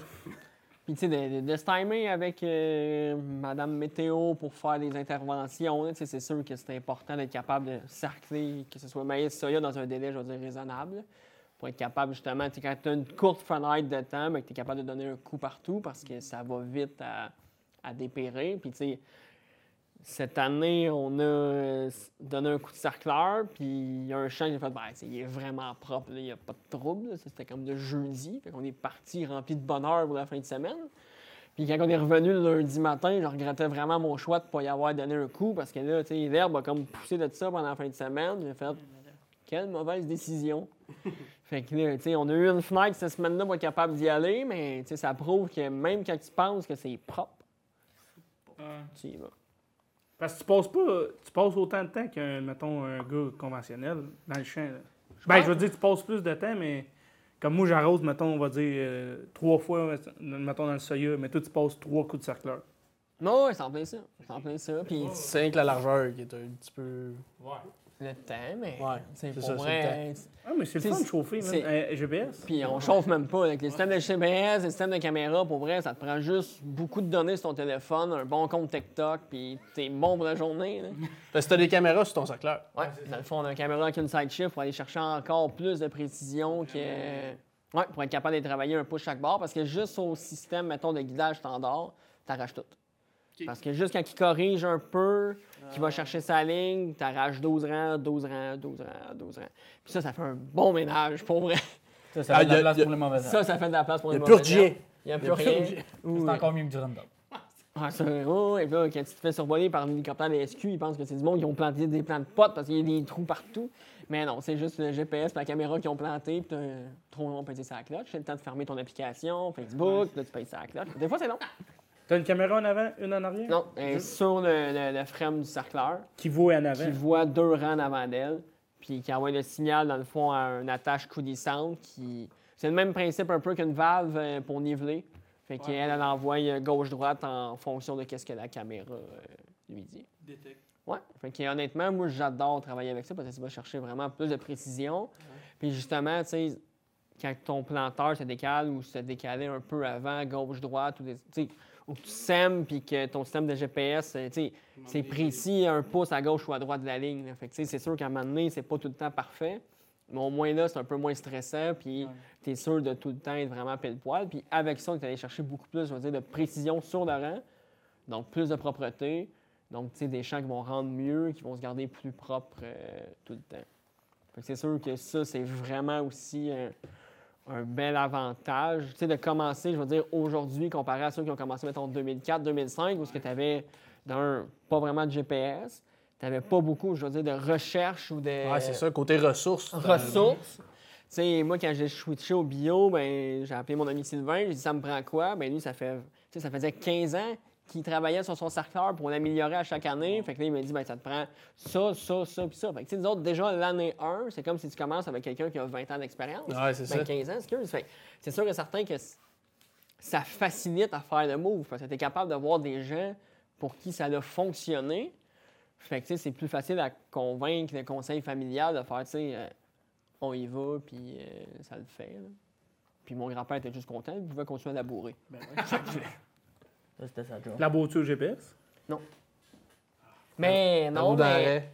Puis, tu sais, de, de- se timer avec euh, Madame Météo pour faire des interventions, tu sais, c'est sûr que c'est important d'être capable de cercler, que ce soit maïs, soya, dans un délai, je veux dire, raisonnable. Pour être capable, justement, tu quand tu as une courte fenêtre de temps, ben, tu es capable de donner un coup partout parce que ça va vite à, à dépérir. Puis, tu sais, cette année, on a euh, donné un coup de cercleur, puis il y a un champ qui a fait ben, il est vraiment propre, il n'y a pas de trouble. C'était comme de jeudi. Fait qu'on est parti rempli de bonheur pour la fin de semaine. Puis quand on est revenu le lundi matin, je regrettais vraiment mon choix de ne pas y avoir donné un coup parce que là, tu sais, l'herbe a comme poussé de ça pendant la fin de semaine. J'ai fait quelle mauvaise décision. fait que là, tu sais, on a eu une fenêtre cette semaine-là pour être capable d'y aller, mais tu sais, ça prouve que même quand tu penses que c'est propre, tu y vas. Parce que tu passes pas. Tu passes autant de temps qu'un, mettons, un gars conventionnel dans le champ. là. Ben, je veux dire, tu passes plus de temps, mais comme moi, j'arrose, mettons, on va dire, euh, trois fois, mettons, dans le soya, mais toi, tu passes trois coups de cercleur. Non, ouais, c'est en plein ça. C'est en plein ça. Puis C'est rien que la largeur qui est un petit peu. Temps, mais Ouais, c'est pour ça, vrai. Ah, mais c'est le fun de chauffer, Euh, GPS. Puis on chauffe même pas. Avec les systèmes de GPS, les systèmes de caméra, pour vrai, ça te prend juste beaucoup de données sur ton téléphone, un bon compte TikTok, puis t'es bon pour la journée. là. Parce que t'as des caméras sur ton cercleur. Ouais, dans le fond, on a une caméra avec une side shift pour aller chercher encore plus de précision que. Ouais, pour être capable de travailler un peu chaque barre, parce que juste au système, mettons, de guidage standard, t'arraches tout. Parce que juste quand il corrige un peu, qu'il va chercher sa ligne, t'arraches 12 rangs, 12 rangs, 12 rangs, 12 rangs. Puis ça, ça fait un bon ménage, pour vrai. Ça, ça Ah, fait de a- la place y a- pour les mauvaises Ça, ça fait de la place pour Il les n'y a plus mauvais rien. herbes. Il n'y a plus Il y a plus rien. C'est encore mieux que du Roundup. Ah, ça, oh, et puis là, quand tu te fais survoler par un hélicoptère de SQ, ils pensent que c'est du monde qui ont planté des plants de potes parce qu'il y a des trous partout. Mais non, c'est juste le GPS et la caméra qui ont planté, puis t'as trop long pété sa cloche. C'est le temps de fermer ton application, Facebook, puis là, tu payes sa cloche. Des fois, c'est long. T'as une caméra en avant, une en arrière? Non, elle est sur le, le, le frame du cercleur, Qui voit en avant. qui voit deux rangs en avant d'elle, puis qui envoie le signal, dans le fond, à une attache coulissante qui. C'est le même principe un peu qu'une valve euh, pour niveler. Fait qu'elle, elle envoie euh, gauche-droite en fonction de ce que la caméra euh, lui dit. Détecte. Ouais. Fait que honnêtement, moi, j'adore travailler avec ça parce que ça va chercher vraiment plus de précision. Puis justement, tu sais, quand ton planteur se décale ou se décalait un peu avant, gauche-droite, ou, des- tu sais, ou que tu sèmes puis que ton système de GPS, euh, c'est précis un pouce à gauche ou à droite de la ligne. là. Fait que c'est sûr qu'à un moment donné, c'est pas tout le temps parfait. Mais au moins là, c'est un peu moins stressant, puis tu es sûr de tout le temps être vraiment pile poil. Puis avec ça, tu allé chercher beaucoup plus, je veux dire, de précision sur le rang, donc plus de propreté. Donc, tu sais, des champs qui vont rendre mieux, qui vont se garder plus propres euh, tout le temps. C'est sûr que ça, c'est vraiment aussi un bel avantage. Tu sais, de commencer, je veux dire, aujourd'hui, comparé à ceux qui ont commencé, mettons, 2004-2005, où ce que tu avais, d'un, pas vraiment de GPS, tu n'avais pas beaucoup, je veux dire, de recherche ou de Ouais, c'est ça, côté ressources. ressources. Tu sais, moi, quand j'ai switché au bio, ben, j'ai appelé mon ami Sylvain, j'ai dit ça me prend quoi? Ben lui, ça fait, tu sais, ça faisait 15 ans qu'il travaillait sur son cercleur pour l'améliorer à chaque année. Fait que là, il m'a dit, ben, ça te prend ça, ça, ça, puis ça. Fait que, tu sais, nous autres, déjà, l'année 1, c'est comme si tu commences avec quelqu'un qui a 20 ans d'expérience. Ouais, c'est Ben, ça. 15 ans, excuse. Fait que c'est sûr et certain que ça facilite à faire le move parce que tu es capable de voir des gens pour qui ça a fonctionné. Fait que, tu sais, c'est plus facile à convaincre le conseil familial de faire, tu sais, euh, on y va, puis euh, ça le fait. là. Puis mon grand-père était juste content, il pouvait continuer à labourer. Ça, c'était sa job. La beauté au GPS. Mais La non, roue mais, d'arrêt.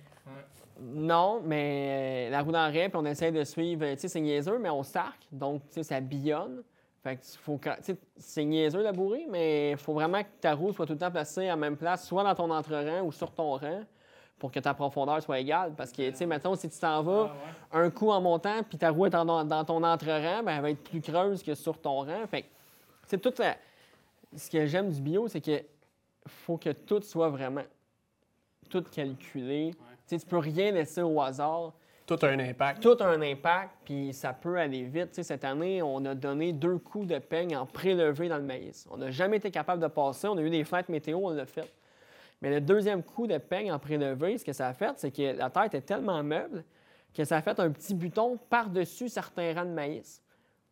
non, mais euh, la roue d'arrêt, puis on essaie de suivre, tu sais, c'est niaiseux, mais on sarque, donc, tu sais, ça billonne. Fait que faut tu sais, c'est niaiseux labourer, mais il faut vraiment que ta roue soit tout le temps placée à la même place, soit dans ton entre-rang ou sur ton rang, pour que ta profondeur soit égale. Parce que, tu sais, mettons, si tu t'en vas un coup en montant, puis ta roue est en- dans ton entre-rang, ben, elle va être plus creuse que sur ton rang. Fait que, c'est toute la- Ce que j'aime du bio, c'est que faut que tout soit vraiment tout calculé. Tu sais, tu peux rien laisser au hasard. Tout a un impact. Tout a un impact, puis ça peut aller vite. Cette année, on a donné deux coups de peigne en prélevé dans le maïs. On n'a jamais été capable de passer. On a eu des fêtes météo, on l'a fait. Mais le deuxième coup de peigne en prélevé, ce que ça a fait, c'est que la terre était tellement meuble que ça a fait un petit bouton par-dessus certains rangs de maïs.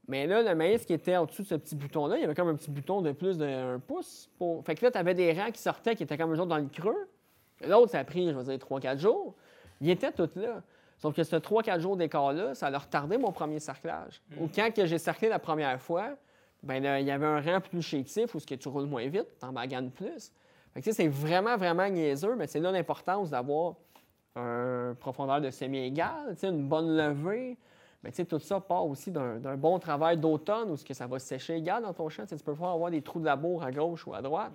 Mais là, le maïs qui était au-dessus de ce petit bouton-là, il y avait comme un petit bouton de plus d'un pouce. Pour... Fait que là, tu avais des rangs qui sortaient, qui étaient comme eux autres dans le creux. L'autre, ça a pris, je vais dire, 3-4 jours. Ils étaient tous là. Sauf que ce 3-4 jours d'écart-là, ça a retardé mon premier cerclage. Ou quand j'ai cerclé la première fois, ben là, il y avait un rang plus chétif où ce que tu roules moins vite, t'en maganes plus. Fait que, tu sais, c'est vraiment, vraiment niaiseux, mais c'est là l'importance d'avoir une profondeur de semi-égale, une bonne levée. Mais tu sais, tout ça part aussi d'un bon travail d'automne où ce que ça va sécher égal dans ton champ. Tu tu peux pas avoir des trous de labour à gauche ou à droite.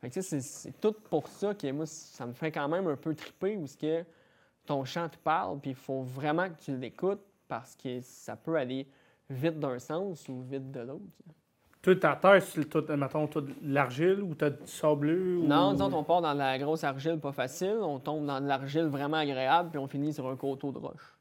Fait que, tu sais, c'est tout pour ça que moi, ça me fait quand même un peu triper où ce que ton chant te parle, puis il faut vraiment que tu l'écoutes parce que ça peut aller vite d'un sens ou vite de l'autre. Toi, ta terre, c'est tout, mettons, t'as de l'argile ou t'as du sableux? Ou... Non, disons, on part dans de la grosse argile pas facile, on tombe dans de l'argile vraiment agréable, puis on finit sur un coteau de roche.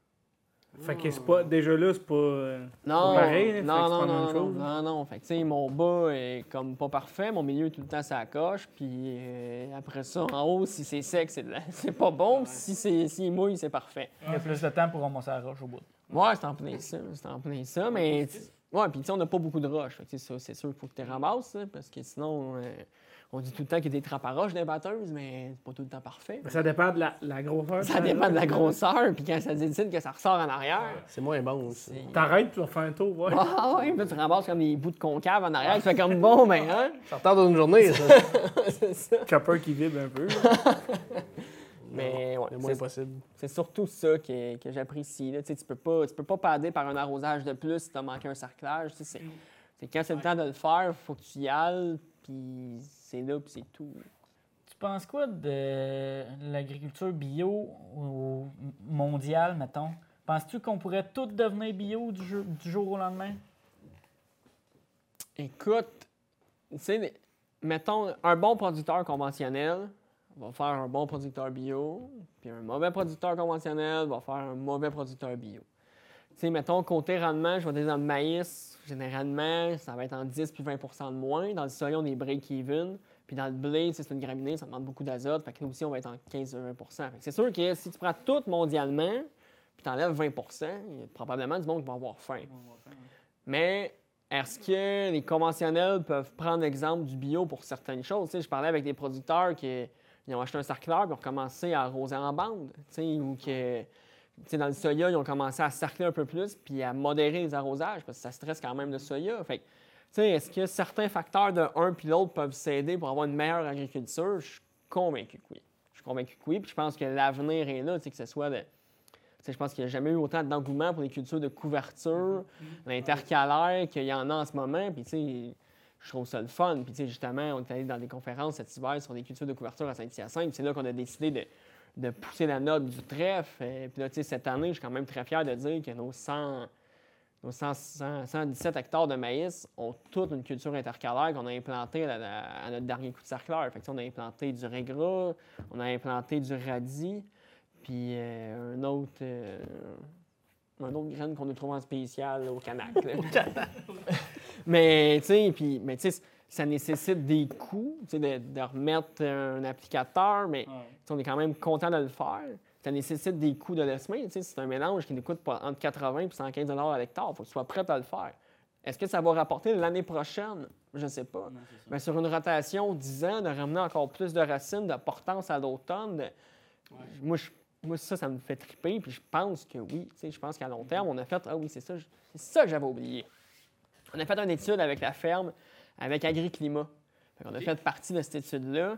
Fait que c'est pas, déjà là, c'est pas. euh, Non, pas pareil, fait non, non, non, non, chose, non, non. Fait que, tu sais, mon bas est comme pas parfait, mon milieu tout le temps ça coche, puis euh, après ça, en haut, si c'est sec, c'est de la- c'est pas bon, puis si c'est s'il mouille, c'est parfait. Il y a plus de temps pour ramasser la roche au bout. Ouais, c'est en plein ça, c'est en plein ça, mais... Ouais, puis tu sais, on n'a pas beaucoup de roches, fait que, tu sais, ça, c'est sûr qu'il faut que tu ramasses, parce que sinon, euh, on dit tout le temps qu'il y a des trappes à roches des batteuses, mais c'est pas tout le temps parfait. Ça dépend de la, la grosseur. Ça dépend de la grosseur, puis quand ça décide que ça ressort en arrière, C'est moins bon aussi. T'arrêtes, tu vas faire un tour, ouais. Ah ouais, puis là, tu ramasses comme des bouts de concave en arrière, tu fais comme bon, ben, hein? Ça retarde une journée, ça. c'est ça. Chopper qui vibre un peu. Mais ouais, Le moins c'est- possible. c'est surtout ça que, que j'apprécie. là. Tu sais, tu peux pas, tu peux pas padder par un arrosage de plus si tu as manqué un cerclage. Tu sais, c'est, c'est quand c'est le temps de le faire, faut que tu y ailles, puis c'est là, puis c'est tout. Tu penses quoi de l'agriculture bio au mondial, mettons? Penses-tu qu'on pourrait tout devenir bio du jour, du jour au lendemain? Écoute, tu sais, mettons, un bon producteur conventionnel va faire un bon producteur bio, puis un mauvais producteur conventionnel va faire un mauvais producteur bio. Tu sais, mettons, côté rendement, je vais dire dans le maïs, généralement, ça va être en 10 puis 20% de moins. Dans le soya, on est break-even. Puis dans le blé, c'est une graminée, ça demande beaucoup d'azote. Fait que nous aussi, on va être en 15-20 Fait que C'est sûr que si tu prends tout mondialement, puis tu enlèves 20 il y a probablement du monde qui va avoir faim. Mais est-ce que les conventionnels peuvent prendre l'exemple du bio pour certaines choses? Je parlais avec des producteurs qui ils ont acheté un sarcleur et ont commencé à arroser en bande. Ou que dans le soya, ils ont commencé à sarcler un peu plus puis à modérer les arrosages parce que ça stresse quand même le soya. Fait est-ce que certains facteurs de un puis l'autre peuvent s'aider pour avoir une meilleure agriculture? Je suis convaincu que oui. Je suis convaincu que oui. Puis je pense que l'avenir est là, que ce soit de. Je pense qu'il n'y a jamais eu autant d'engouement pour les cultures de couverture, l'intercalaire qu'il y en a en ce moment. Puis, tu sais, je trouve ça le fun. Puis, tu sais, justement, on est allé dans des conférences cet hiver sur des cultures de couverture à Saint-Hyacinthe. C'est là qu'on a décidé de, de pousser la note du trèfle. Et puis là, tu sais, cette année, je suis quand même très fier de dire que nos 100, nos 100 100 117 hectares de maïs ont toute une culture intercalaire qu'on a implantée à, la- à notre dernier coup de cercleur. Fait que, on a implanté du régras, on a implanté du radis, puis euh, un autre... euh, un autre graine qu'on a trouvé en spécial là, au Canac. là. mais, tu sais, puis- mais tu sais, ça nécessite des coûts, tu sais, de, de remettre un applicateur, mais on est quand même content de le faire. Ça nécessite des coûts de l'ESME. tu sais, C'est un mélange qui nous coûte pas- entre 80 et 115 à l'hectare. Il faut que tu sois prêt à le faire. Est-ce que ça va rapporter l'année prochaine? Je ne sais pas. Mais sur une rotation 10 ans, de ramener encore plus de racines, de portance à l'automne, de- moi, je- moi, ça, ça me fait triper. Puis je pense que oui. Tu sais, Je pense qu'à long terme, on a fait Ah oui, c'est ça, je- c'est ça que j'avais oublié. On a fait une étude avec la ferme, avec Agriclimat. on a fait partie de cette étude-là.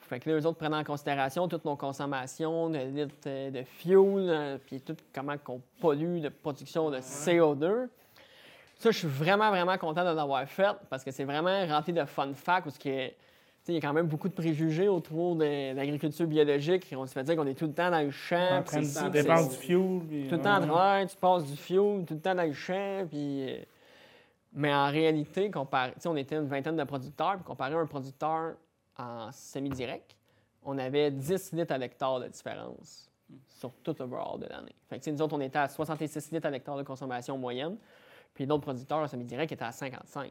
Fait que là, eux autres prennent en considération toutes nos consommations de litres euh, de fuel, euh, puis tout comment qu'on pollue de production de CO2. Ça, je suis vraiment, vraiment content de l'avoir fait parce que c'est vraiment rempli de fun facts parce que, tu sais, il y a quand même beaucoup de préjugés autour de l'agriculture biologique. On se fait dire qu'on est tout le temps dans le champ. Dépenser c'est- du fuel. puis- tout le temps en travail, tu passes du fuel, tout le temps dans le champ, puis... Mais en réalité, comparé, on était une vingtaine de producteurs, puis comparé à un producteur en semi-direct, on avait 10 litres à l'hectare de différence sur tout overall de l'année. Fait que, nous autres, on était à 66 litres à l'hectare de consommation moyenne, puis d'autres producteurs en semi-direct étaient à 55.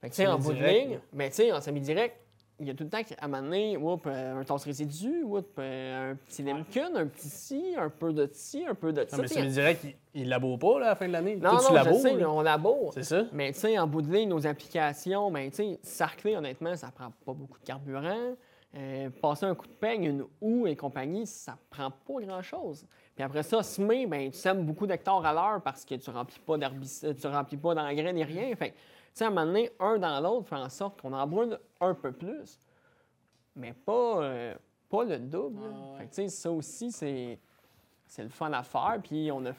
Fait que, en bout de ligne, mais en semi-direct, il y a tout le temps qu'à un moment donné, whoop, euh, un tasse résidu, whoop, euh, un petit lemkin, un petit ci, un peu de ci, un peu de ça. Non, mais Tu sais, c'est direct, il, il laboure pas là, à la fin de l'année. non, Toi, non, tu je laboures, sais, là. on laboure. C'est ça? Mais tu sais, en bout de ligne, nos applications, ben, tu sais, sarcler, honnêtement, ça prend pas beaucoup de carburant. Euh, passer un coup de peigne, une houe et compagnie, ça prend pas grand-chose. Puis après ça, semer, ben, tu sèmes beaucoup d'hectares à l'heure parce que tu remplis pas d'herbicide, tu remplis pas d'engrais ni rien. Fait tu sais, à un moment donné, un dans l'autre fait en sorte qu'on en brûle un peu plus, mais pas, euh, pas le double. Fait que, ça aussi, c'est, c'est le fun à faire. Puis on a,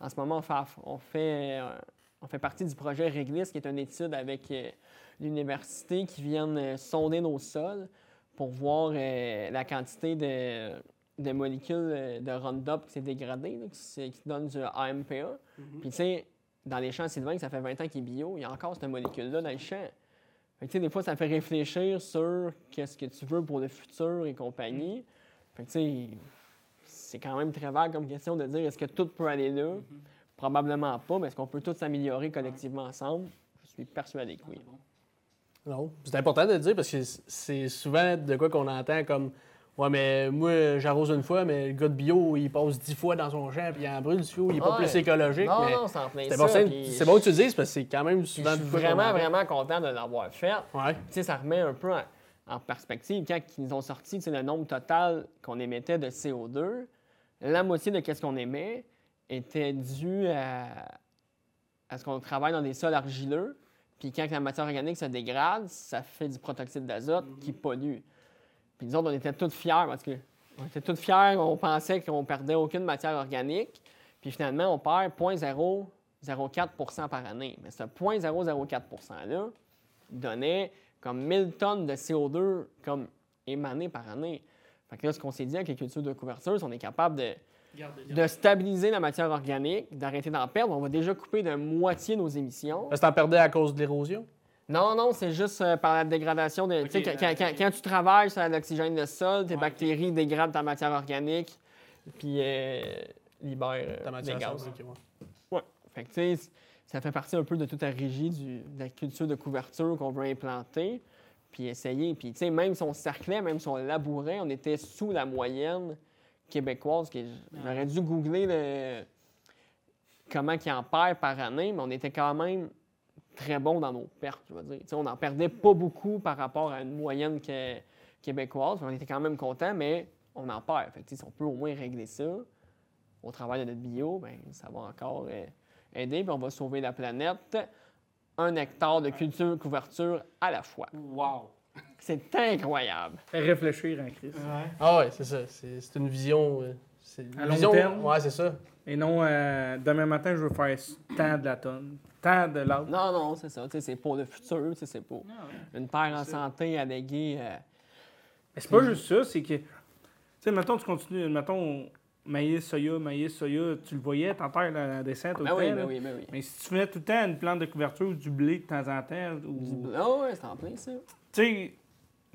en ce moment, on fait, on fait, euh, on fait partie du projet Réglisse, qui est une étude avec euh, l'université qui viennent sonder nos sols pour voir la quantité de, de molécules de Roundup qui s'est dégradée, là, qui, donne du AMPA. Puis, tu sais, dans les champs sylvains, ça fait 20 ans qu'il est bio, il y a encore cette molécule-là dans le champ. Fait que, tu sais, des fois, ça fait réfléchir sur qu'est-ce que tu veux pour le futur et compagnie. Fait que, tu sais, c'est quand même très vague comme question de dire est-ce que tout peut aller là? Probablement pas, mais est-ce qu'on peut tous s'améliorer collectivement ensemble? Je suis persuadé que oui. Non. C'est important de le dire parce que c'est souvent de quoi qu'on entend comme Ouais, mais moi, j'arrose une fois, mais le gars de bio, il passe dix fois dans son champ, puis il en brûle du fioul, il est pas Ouais. plus écologique. Non, mais non, c'est en plein ça. bon, c'est bon que tu le dises parce que c'est quand même souvent Je suis vraiment, vraiment content de l'avoir fait. Ouais. Tu sais, ça remet un peu en, en perspective. Quand ils nous ont sorti le nombre total qu'on émettait de CO2, la moitié de ce qu'on émet était dû à, à ce qu'on travaille dans des sols argileux. Puis quand la matière organique se dégrade, ça fait du protoxyde d'azote qui pollue. Puis nous autres, on était tous fiers parce que on était tous fiers, on pensait qu'on perdait aucune matière organique. Puis finalement, on perd 0,004% par année. Mais ce 0,004 %-là donnait comme 1000 tonnes de CO2 comme émanées par année. Fait que là, ce qu'on s'est dit avec les cultures de couverture, c'est qu'on est capable de, de stabiliser la matière organique, d'arrêter d'en perdre. On va déjà couper de moitié nos émissions. Parce que t'en perdais à cause de l'érosion? Non, non, c'est juste euh, par la dégradation de. tu sais, Ok, quand, quand- ok. quand- quand tu travailles sur l'oxygène de sol, tes Ouais, bactéries dégradent ta matière organique, puis euh, libèrent euh, Ta matière des gaz. sol, ok, ouais. Fait que, ça fait partie un peu de toute la régie du- de la culture de couverture qu'on veut implanter, puis essayer. Puis, tu sais, même si on cerclait, même si on labourait, on était sous la moyenne québécoise. J'aurais dû googler le... comment ils en perdent par année, mais on était quand même très bon dans nos pertes, je veux dire. Tu sais, on n'en perdait pas beaucoup par rapport à une moyenne que- québécoise. On était quand même content, mais on en perd. Fait que, si on peut au moins régler ça au travail de notre bio, ben, ça va encore euh, aider, puis on va sauver la planète. Un hectare de culture couverture à la fois. Wow. C'est incroyable. Fait réfléchir en crise. Ah ouais, c'est ça. C'est c'est une vision. euh, c'est une À long vision- terme. Ouais, c'est ça. Et non, euh, demain matin, je veux faire tant de la tonne, tant de l'arbre. Non, non, c'est ça. C'est pour le futur, c'est pour une terre en santé à léguer. euh, Mais c'est pas juste ça, c'est que, tu sais, mettons, tu continues, mettons, maïs, soya, maïs, soya, tu le voyais, t'enterres la, la descente tout Ben oui, ben oui, ben oui. Mais si tu fais tout le temps une plante de couverture ou du blé de temps en temps, Du ou... bl- Ah ouais, c'est en plein ça. Tu sais,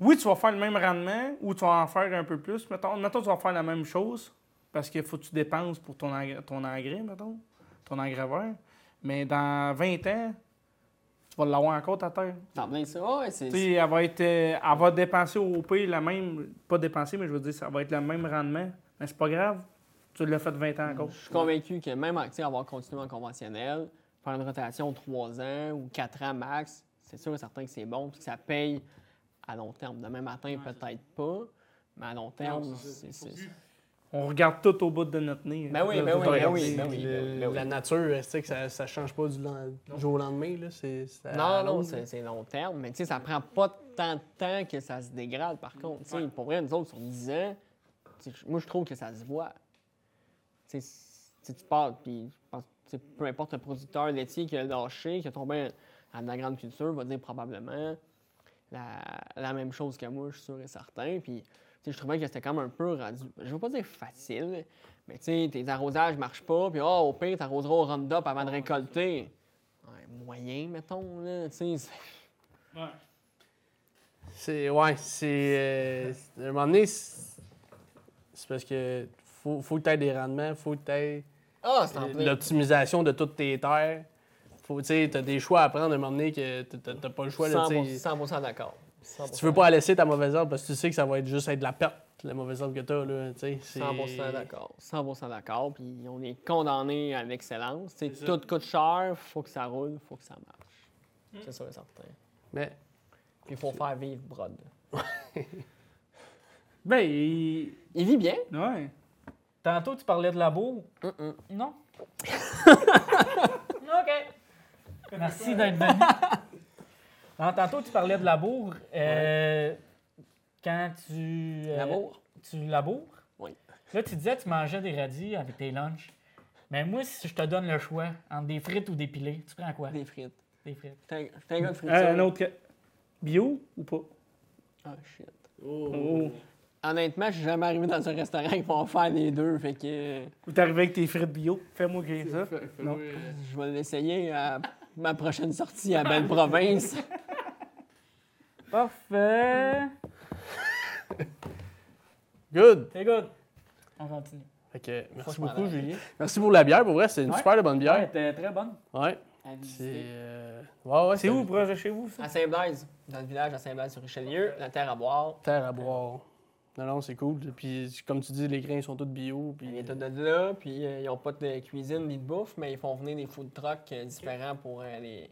oui, tu vas faire le même rendement ou tu vas en faire un peu plus. Mettons, mettons tu vas faire la même chose parce qu'il faut que tu dépenses pour ton, engrais, ton engrais, mettons, ton engrais vert. Mais dans 20 ans, tu vas l'avoir encore ta terre. C'est en plein ça. Ouais, c'est. Tu sais, elle va être. euh, elle va dépenser au pire la même. Pas dépenser, mais je veux dire, ça va être le même rendement. Mais c'est pas grave. Tu l'as fait 20 ans encore. Je suis convaincu que même avoir continué en conventionnel, faire une rotation de 3 ans ou 4 ans max, c'est sûr et certain que c'est bon puis que ça paye à long terme. Demain matin, peut-être pas, mais à long terme, c'est. C'est- On regarde tout au bout de notre nez. Ben oui, Là, ben faut oui, ben oui, ben oui. Le- La nature, tu sais que ça, ça change pas du, jour au lendemain. Là. C'est, c'est Non, non, c'est c'est long terme, mais tu sais, ça prend pas tant de temps que ça se dégrade, par contre. Tu sais, Pour vrai, nous autres, sur 10 ans, moi, je trouve que ça se voit. Si tu parles, puis peu importe le producteur laitier qui a lâché, qui a tombé à la grande culture, va dire probablement la, la même chose que moi, je suis sûr et certain. Puis, je trouvais que c'était quand même un peu rendu, je veux pas dire facile, mais tu sais, tes arrosages marchent pas, puis oh, au pire, t'arroseras au Roundup avant de récolter. Ouais, moyen, mettons, là, tu sais. c'est- Ouais. C'est, ouais, c'est. euh, à un moment donné, c'est, parce que faut, faut que tu aies des rendements, faut que tu aies Ah, l'optimisation de toutes tes terres. Faut, tu sais, t'as des choix à prendre à un moment donné que t'as- t'as pas le choix. Là, tu sais. 100%, 100% d'accord. Tu veux pas laisser ta mauvaise herbe parce que tu sais que ça va être juste être de la perte, la mauvaise herbe que t'as. Là, tu sais. C'est- 100% d'accord. 100% d'accord. Puis on est condamné à l'excellence. Tout coûte cher, faut que ça roule, faut que ça marche. C'est sûr et certain. Mais Puis il faut faire vivre Brod. Ben, il- Il vit bien. ouais. Tantôt, tu parlais de labour. Mm-mm. Non? OK. Merci d'être venu. Non, tantôt, tu parlais de labour. Euh, Quand tu... euh, L'amour? Tu laboures? Oui. Là, tu disais que tu mangeais des radis avec tes lunchs. Mais moi, si je te donne le choix entre des frites ou des pilés, tu prends quoi? Des frites. Des frites. J'étais un- gars de frites. Euh, un autre. que- Bio ou pas? Ah, shit. Oh. Honnêtement, je suis jamais arrivé dans un restaurant qui va faire les deux. Fait que Ou t'es arrivé avec tes frites bio? Fais-moi griller ça. Non. je vais l'essayer à ma prochaine sortie à Belle Province. Parfait. good! C'est good. On continue. Faut merci beaucoup, aille. Julien. Merci pour la bière. Pour vrai, c'est une Ouais. super bonne Ouais, bière. t'es très bonne. Ouais. C'est. euh, Ouais, ouais, C'est où, proche de chez vous, ça? À Saint-Blaise, dans le village à Saint-Blaise-sur-Richelieu, la terre à boire. Terre à boire. Non, non, c'est cool. Puis, comme tu dis, les grains sont tous bio. Puis, Ils viennent de là, puis euh, ils n'ont pas de cuisine ni de bouffe, mais ils font venir des food trucks euh, différents pour euh, les,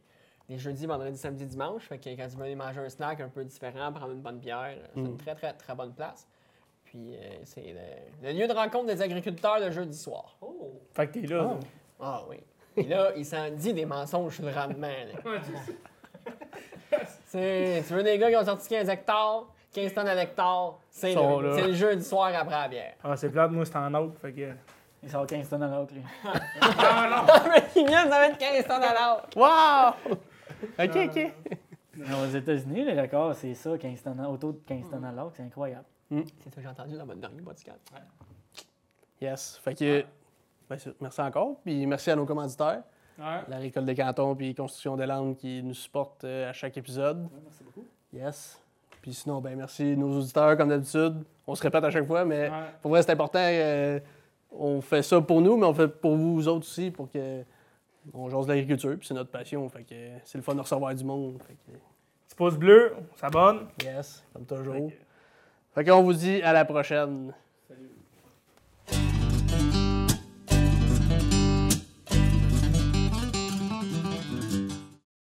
les jeudis, vendredis, samedi, dimanche. Fait que quand tu veux aller manger un snack un peu différent, prendre une bonne bière, c'est une Mm. très, très, très bonne place. Puis euh, c'est le, le lieu de rencontre des agriculteurs le jeudi soir. Fait que t'es là. Ah oui. Et là, il s'en dit des mensonges sur le rendement. tu veux des gars qui ont sorti 15 hectares, 15 tonnes à l'hectare, c'est le, c'est le jeudi soir après la bière. Ah, c'est plate, moi, c'est en autre. Fait que. Il sort 15 tonnes à l'autre, lui. Il vient de mettre 15 tonnes à l'heure. Wow! Ok, ok. Mais Aux États-Unis, les records, c'est ça, 15 tonnes à- autour de 15 tonnes à l'heure, c'est incroyable. C'est ce que j'ai entendu dans votre dernier podcast. Yes. Fait que. ben, merci encore. Puis merci à nos commanditaires. Ouais. la Récolte des cantons puis Construction des Landes qui nous supportent euh, à chaque épisode. merci beaucoup. Yes. Puis sinon, ben merci nos auditeurs, comme d'habitude. On se répète à chaque fois, mais Ouais. pour vrai, c'est important. euh, on fait ça pour nous, mais on fait pour vous autres aussi, pour que on jase de l'agriculture, puis c'est notre passion. Fait que c'est le fun de recevoir du monde. Fait que, Petit pouce bleu, on s'abonne. yes, comme Fait toujours. que- Fait qu'on vous dit à la prochaine.